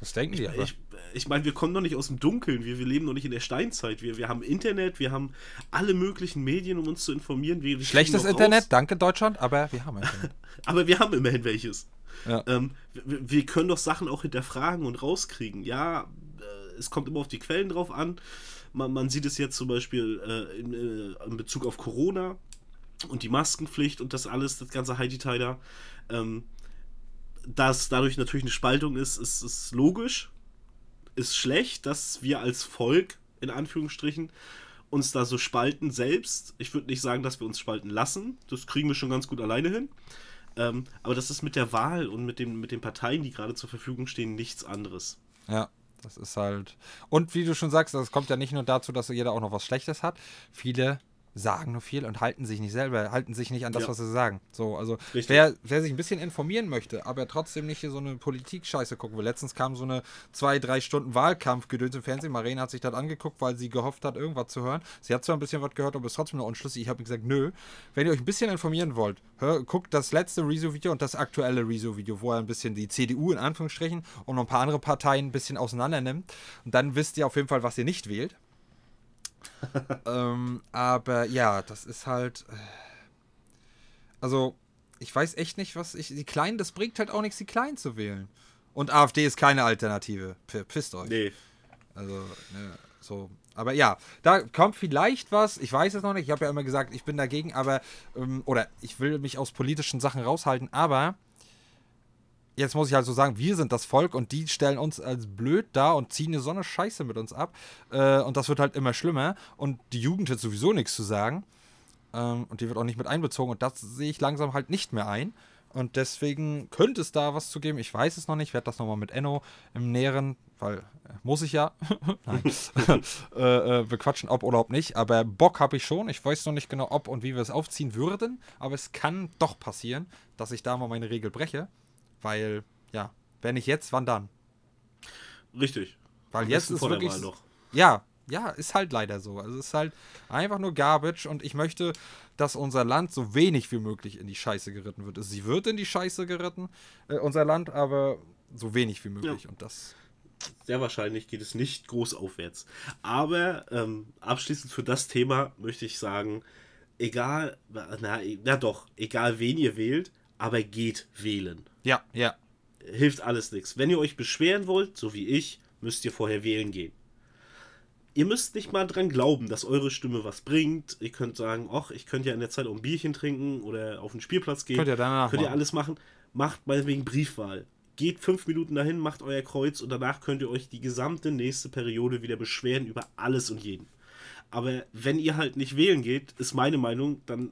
Das denken die aber. Ich, ich meine, wir kommen doch nicht aus dem Dunkeln, wir, wir leben doch nicht in der Steinzeit. Wir, wir haben Internet, wir haben alle möglichen Medien, um uns zu informieren. Wir, wir Schlechtes Internet, raus- danke Deutschland, aber wir haben Internet. aber wir haben immerhin welches. Ja. Ähm, wir, wir können doch Sachen auch hinterfragen und rauskriegen. Ja, äh, es kommt immer auf die Quellen drauf an. Man, man sieht es jetzt zum Beispiel äh, in, äh, in Bezug auf Corona und die Maskenpflicht und das alles, das ganze Heidi-Tai da. Ähm, dass dadurch natürlich eine Spaltung ist, ist, ist logisch. Ist schlecht, dass wir als Volk, in Anführungsstrichen, uns da so spalten selbst. Ich würde nicht sagen, dass wir uns spalten lassen. Das kriegen wir schon ganz gut alleine hin. Ähm, aber das ist mit der Wahl und mit, dem, mit den Parteien, die gerade zur Verfügung stehen, nichts anderes. Ja, das ist halt. Und wie du schon sagst, das kommt ja nicht nur dazu, dass jeder auch noch was Schlechtes hat. Viele sagen nur viel und halten sich nicht selber, halten sich nicht an das, Ja. was sie sagen. So, also wer, wer sich ein bisschen informieren möchte, aber trotzdem nicht hier so eine Politik-Scheiße gucken will. Letztens kam so eine zwei, drei Stunden Wahlkampf-Gedöns im Fernsehen. Marina hat sich das angeguckt, weil sie gehofft hat, irgendwas zu hören. Sie hat zwar ein bisschen was gehört, aber ist trotzdem noch unschlüssig. Ich habe gesagt, nö. Wenn ihr euch ein bisschen informieren wollt, hör, guckt das letzte Rezo-Video und das aktuelle Rezo-Video, wo er ein bisschen die CDU in Anführungsstrichen und noch ein paar andere Parteien ein bisschen auseinander nimmt. Und dann wisst ihr auf jeden Fall, was ihr nicht wählt. ähm, aber ja, das ist halt. äh, Also, ich weiß echt nicht, was ich. Die Kleinen, das bringt halt auch nichts, die Kleinen zu wählen. Und AfD ist keine Alternative. Verpisst euch. Nee. Also, ne, so. Aber ja, da kommt vielleicht was. Ich weiß es noch nicht. Ich habe ja immer gesagt, ich bin dagegen, aber, ähm, oder ich will mich aus politischen Sachen raushalten, aber jetzt muss ich halt so sagen, wir sind das Volk und die stellen uns als blöd da und ziehen so eine Scheiße mit uns ab. Äh, und das wird halt immer schlimmer. Und die Jugend hat sowieso nichts zu sagen. Ähm, und die wird auch nicht mit einbezogen. Und das sehe ich langsam halt nicht mehr ein. Und deswegen könnte es da was zu geben. Ich weiß es noch nicht. Ich werde das nochmal mit Enno im Näheren, weil äh, muss ich ja, Nein. äh, äh, bequatschen, ob oder ob nicht. Aber Bock habe ich schon. Ich weiß noch nicht genau, ob und wie wir es aufziehen würden. Aber es kann doch passieren, dass ich da mal meine Regel breche. Weil, ja, wenn nicht jetzt, wann dann? Richtig. Weil Am jetzt ist wirklich. Ja, ja, ist halt leider so. Also es ist halt einfach nur Garbage und ich möchte, dass unser Land so wenig wie möglich in die Scheiße geritten wird. Sie wird in die Scheiße geritten, äh, unser Land, aber so wenig wie möglich. Und das. Sehr wahrscheinlich geht es nicht groß aufwärts. Aber ähm, abschließend für das Thema möchte ich sagen, egal, na, na doch, egal wen ihr wählt, aber geht wählen. Ja, ja. Hilft alles nichts. Wenn ihr euch beschweren wollt, so wie ich, müsst ihr vorher wählen gehen. Ihr müsst nicht mal dran glauben, dass eure Stimme was bringt. Ihr könnt sagen, ach, ich könnte ja in der Zeit auch ein Bierchen trinken oder auf den Spielplatz gehen. Könnt ihr danach Könnt ihr machen. alles machen. Macht meinetwegen Briefwahl. Geht fünf Minuten dahin, macht euer Kreuz und danach könnt ihr euch die gesamte nächste Periode wieder beschweren über alles und jeden. Aber wenn ihr halt nicht wählen geht, ist meine Meinung, dann,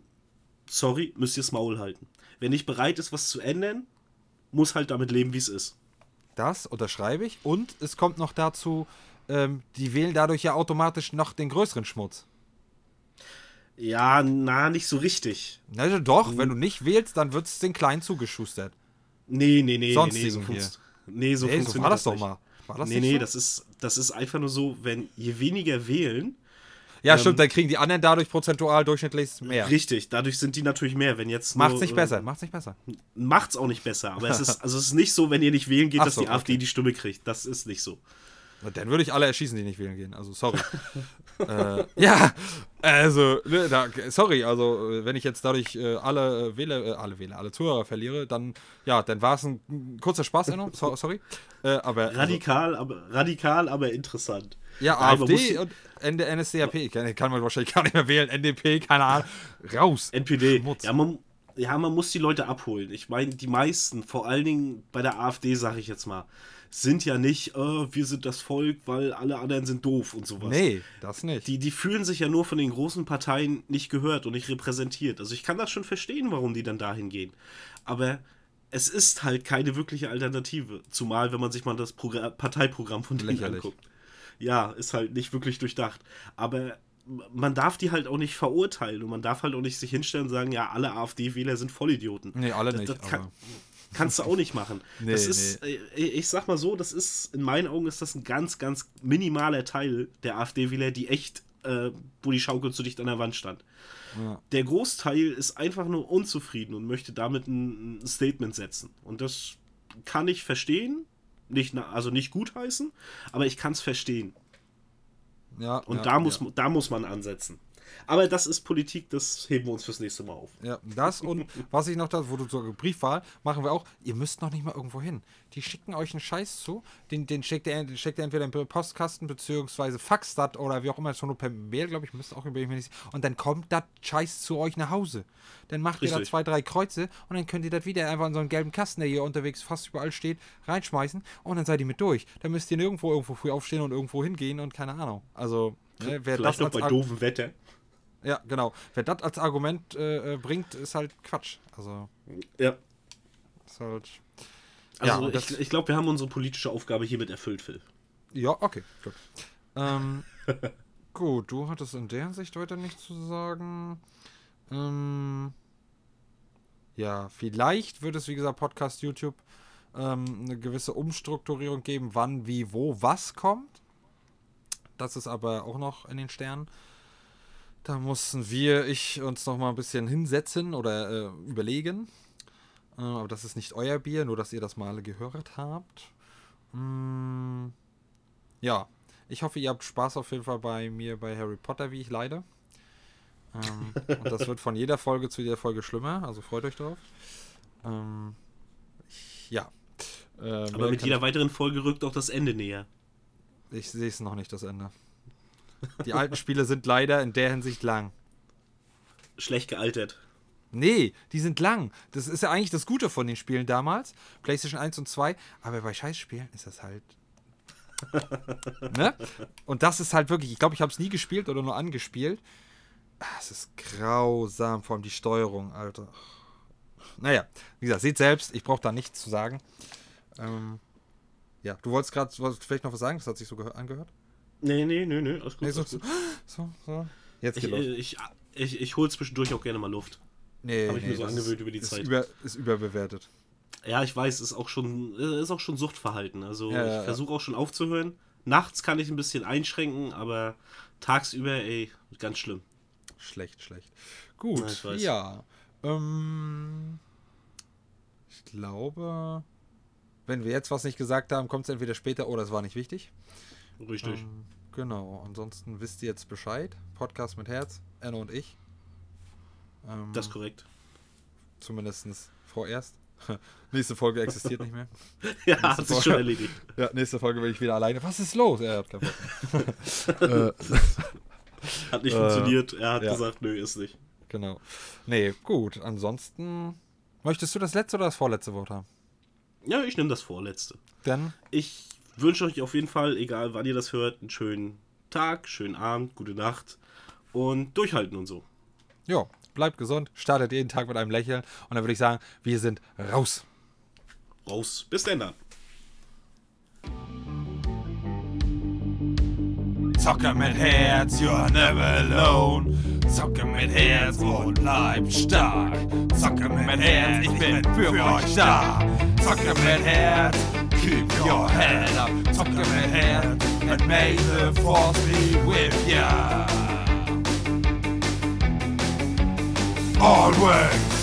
sorry, müsst ihr das Maul halten. Wer nicht bereit ist, was zu ändern, muss halt damit leben, wie es ist. Das unterschreibe ich. Und es kommt noch dazu, ähm, die wählen dadurch ja automatisch noch den größeren Schmutz. Ja, na, nicht so richtig. Also doch, wenn du nicht wählst, dann wird es den Kleinen zugeschustert. Nee, nee, nee, Sonst nee, nee, so, funzt nee, so Nee, so funktioniert war das doch nicht. mal. War das Nee, nee, so? das ist, das ist einfach nur so, wenn je weniger wählen, Ja, ähm, stimmt, dann kriegen die anderen dadurch prozentual durchschnittlich mehr. richtig, dadurch sind die natürlich mehr. Wenn jetzt Macht's nur, nicht äh, besser, macht's nicht besser. Macht's auch nicht besser. Aber es ist, also es ist nicht so, wenn ihr nicht wählen geht, Ach dass so, die AfD okay. die Stimme kriegt. Das ist nicht so. Dann würde ich alle erschießen, die nicht wählen gehen. Also, sorry. äh, ja, also, ne, da, sorry, also, äh, wenn ich jetzt dadurch äh, alle äh, Wähler, äh, alle Wähler, alle Zuhörer verliere, dann, ja, dann war es ein, ein kurzer Spaß, so, sorry. Äh, aber, also, Radikal, aber, radikal, aber interessant. ja, Nein, AfD und NSDAP, kann, kann man wahrscheinlich gar nicht mehr wählen, NDP, keine Ahnung, raus. NPD. Schmutz. Ja man, ja, man muss die Leute abholen. Ich meine, die meisten, vor allen Dingen bei der AfD, sage ich jetzt mal, sind ja nicht, äh, wir sind das Volk, weil alle anderen sind doof und sowas. Nee, das nicht. Die, die fühlen sich ja nur von den großen Parteien nicht gehört und nicht repräsentiert. Also ich kann das schon verstehen, warum die dann dahin gehen. Aber es ist halt keine wirkliche Alternative. Zumal, wenn man sich mal das Progr Parteiprogramm von denen Lächerlich. anguckt. Ja, ist halt nicht wirklich durchdacht. Aber man darf die halt auch nicht verurteilen und man darf halt auch nicht sich hinstellen und sagen, ja, alle AfD-Wähler sind Vollidioten. Nee, alle Das- nicht, das kann, aber- kannst du auch nicht machen. Nee, das ist, äh, ich sag mal so, das ist, in meinen Augen ist das ein ganz, ganz minimaler Teil der AfD-Wähler, die echt, äh, wo die Schaukel zu dicht an der Wand stand. Ja. Der Großteil ist einfach nur unzufrieden und möchte damit ein, Statement setzen. Und das kann ich verstehen, nicht, also nicht gutheißen, aber ich kann es verstehen. Ja, Und ja, da, muss, ja. da muss man ansetzen. Aber das ist Politik, das heben wir uns fürs nächste Mal auf. Ja, das und was ich noch da, wo du zur Briefwahl, machen wir auch, ihr müsst noch nicht mal irgendwo hin. Die schicken euch einen Scheiß zu, den, den schickt ihr, den schickt ihr entweder im Postkasten beziehungsweise faxt das oder wie auch immer, schon nur per Mail, glaube ich, müsste auch mir nicht. Und dann kommt das Scheiß zu euch nach Hause. Dann macht ihr da Richtig. zwei, drei Kreuze und dann könnt ihr das wieder einfach in so einen gelben Kasten, der hier unterwegs fast überall steht, reinschmeißen und dann seid ihr mit durch. Dann müsst ihr nirgendwo irgendwo früh aufstehen und irgendwo hingehen und keine Ahnung. Also, ne, wer das Vielleicht noch als bei doofem Wetter. Ja, genau. Wer das als Argument äh, äh, bringt, ist halt Quatsch. Also, Ja. ist halt. Also Ja, ich, ich glaube, wir haben unsere politische Aufgabe hiermit erfüllt, Phil. Ja, okay, gut. Ähm, gut, du hattest in der Hinsicht weiter nichts zu sagen. Ähm, ja, vielleicht wird es, wie gesagt, Podcast, YouTube ähm, eine gewisse Umstrukturierung geben, wann, wie, wo, was kommt. Das ist aber auch noch in den Sternen. Da mussten wir, ich, uns noch mal ein bisschen hinsetzen oder äh, überlegen. Äh, aber das ist nicht euer Bier, nur dass ihr das mal gehört habt. Mm, ja, ich hoffe, ihr habt Spaß auf jeden Fall bei mir bei Harry Potter, wie ich leide. Ähm, und das wird von jeder Folge zu jeder Folge schlimmer, also freut euch drauf. Ähm, ich, ja. Äh, Aber mit jeder weiteren Folge rückt auch das Ende näher. Ich sehe es noch nicht, das Ende. Die alten Spiele sind leider in der Hinsicht lang. Schlecht gealtert. Nee, die sind lang. Das ist ja eigentlich das Gute von den Spielen damals. PlayStation 1 und 2. Aber bei Scheißspielen ist das halt. ne? Und das ist halt wirklich, ich glaube, ich habe es nie gespielt oder nur angespielt. Ah, Es ist grausam, vor allem die Steuerung, Alter. Naja, wie gesagt, seht selbst, ich brauche da nichts zu sagen. Ähm, ja, du wolltest gerade vielleicht noch was sagen, das hat sich so gehör- angehört. Nee, nee, nee, nee, alles gut. Nee, so, alles so, gut. so, so. Jetzt Ich, äh, ich, ich, ich hole zwischendurch auch gerne mal Luft. Nee, hab ich mir so angewöhnt über die ist Zeit. Über, ist überbewertet. Ja, ich weiß, ist auch schon, äh, ist auch schon Suchtverhalten. Also Ja, ja, ja. ich versuche auch schon aufzuhören. Nachts kann ich ein bisschen einschränken, aber tagsüber, ey, ganz schlimm. Schlecht, schlecht. Gut, Ja, ich ja. Ähm, ich glaube, wenn wir jetzt was nicht gesagt haben, kommt es entweder später oder es war nicht wichtig. Richtig. Ähm, genau, ansonsten wisst ihr jetzt Bescheid. Podcast mit Herz, Enno und ich. Ähm, das ist korrekt. Zumindest vorerst. nächste Folge existiert nicht mehr. Ja, hat sich Folge. schon erledigt. Ja, nächste Folge bin ich wieder alleine. Was ist los? Er hat keinen Bock. äh, Hat nicht Äh, funktioniert. Er hat ja. gesagt, nö, ist nicht. genau. Nee, gut. Ansonsten. Möchtest du das letzte oder das vorletzte Wort haben? Ja, ich nehme das vorletzte. Denn Ich wünsche euch auf jeden Fall, egal wann ihr das hört, einen schönen Tag, schönen Abend, gute Nacht und durchhalten und so. Ja, bleibt gesund, startet jeden Tag mit einem Lächeln und dann würde ich sagen, wir sind raus. Raus. Bis denn dann. Zocker mit Herz, you're never alone. Zocker mit Herz und bleib stark. Zocker mit Herz, ich bin für euch da. Zocker mit Herz, keep your head up. Zocker your head, and may the force be with ya. Always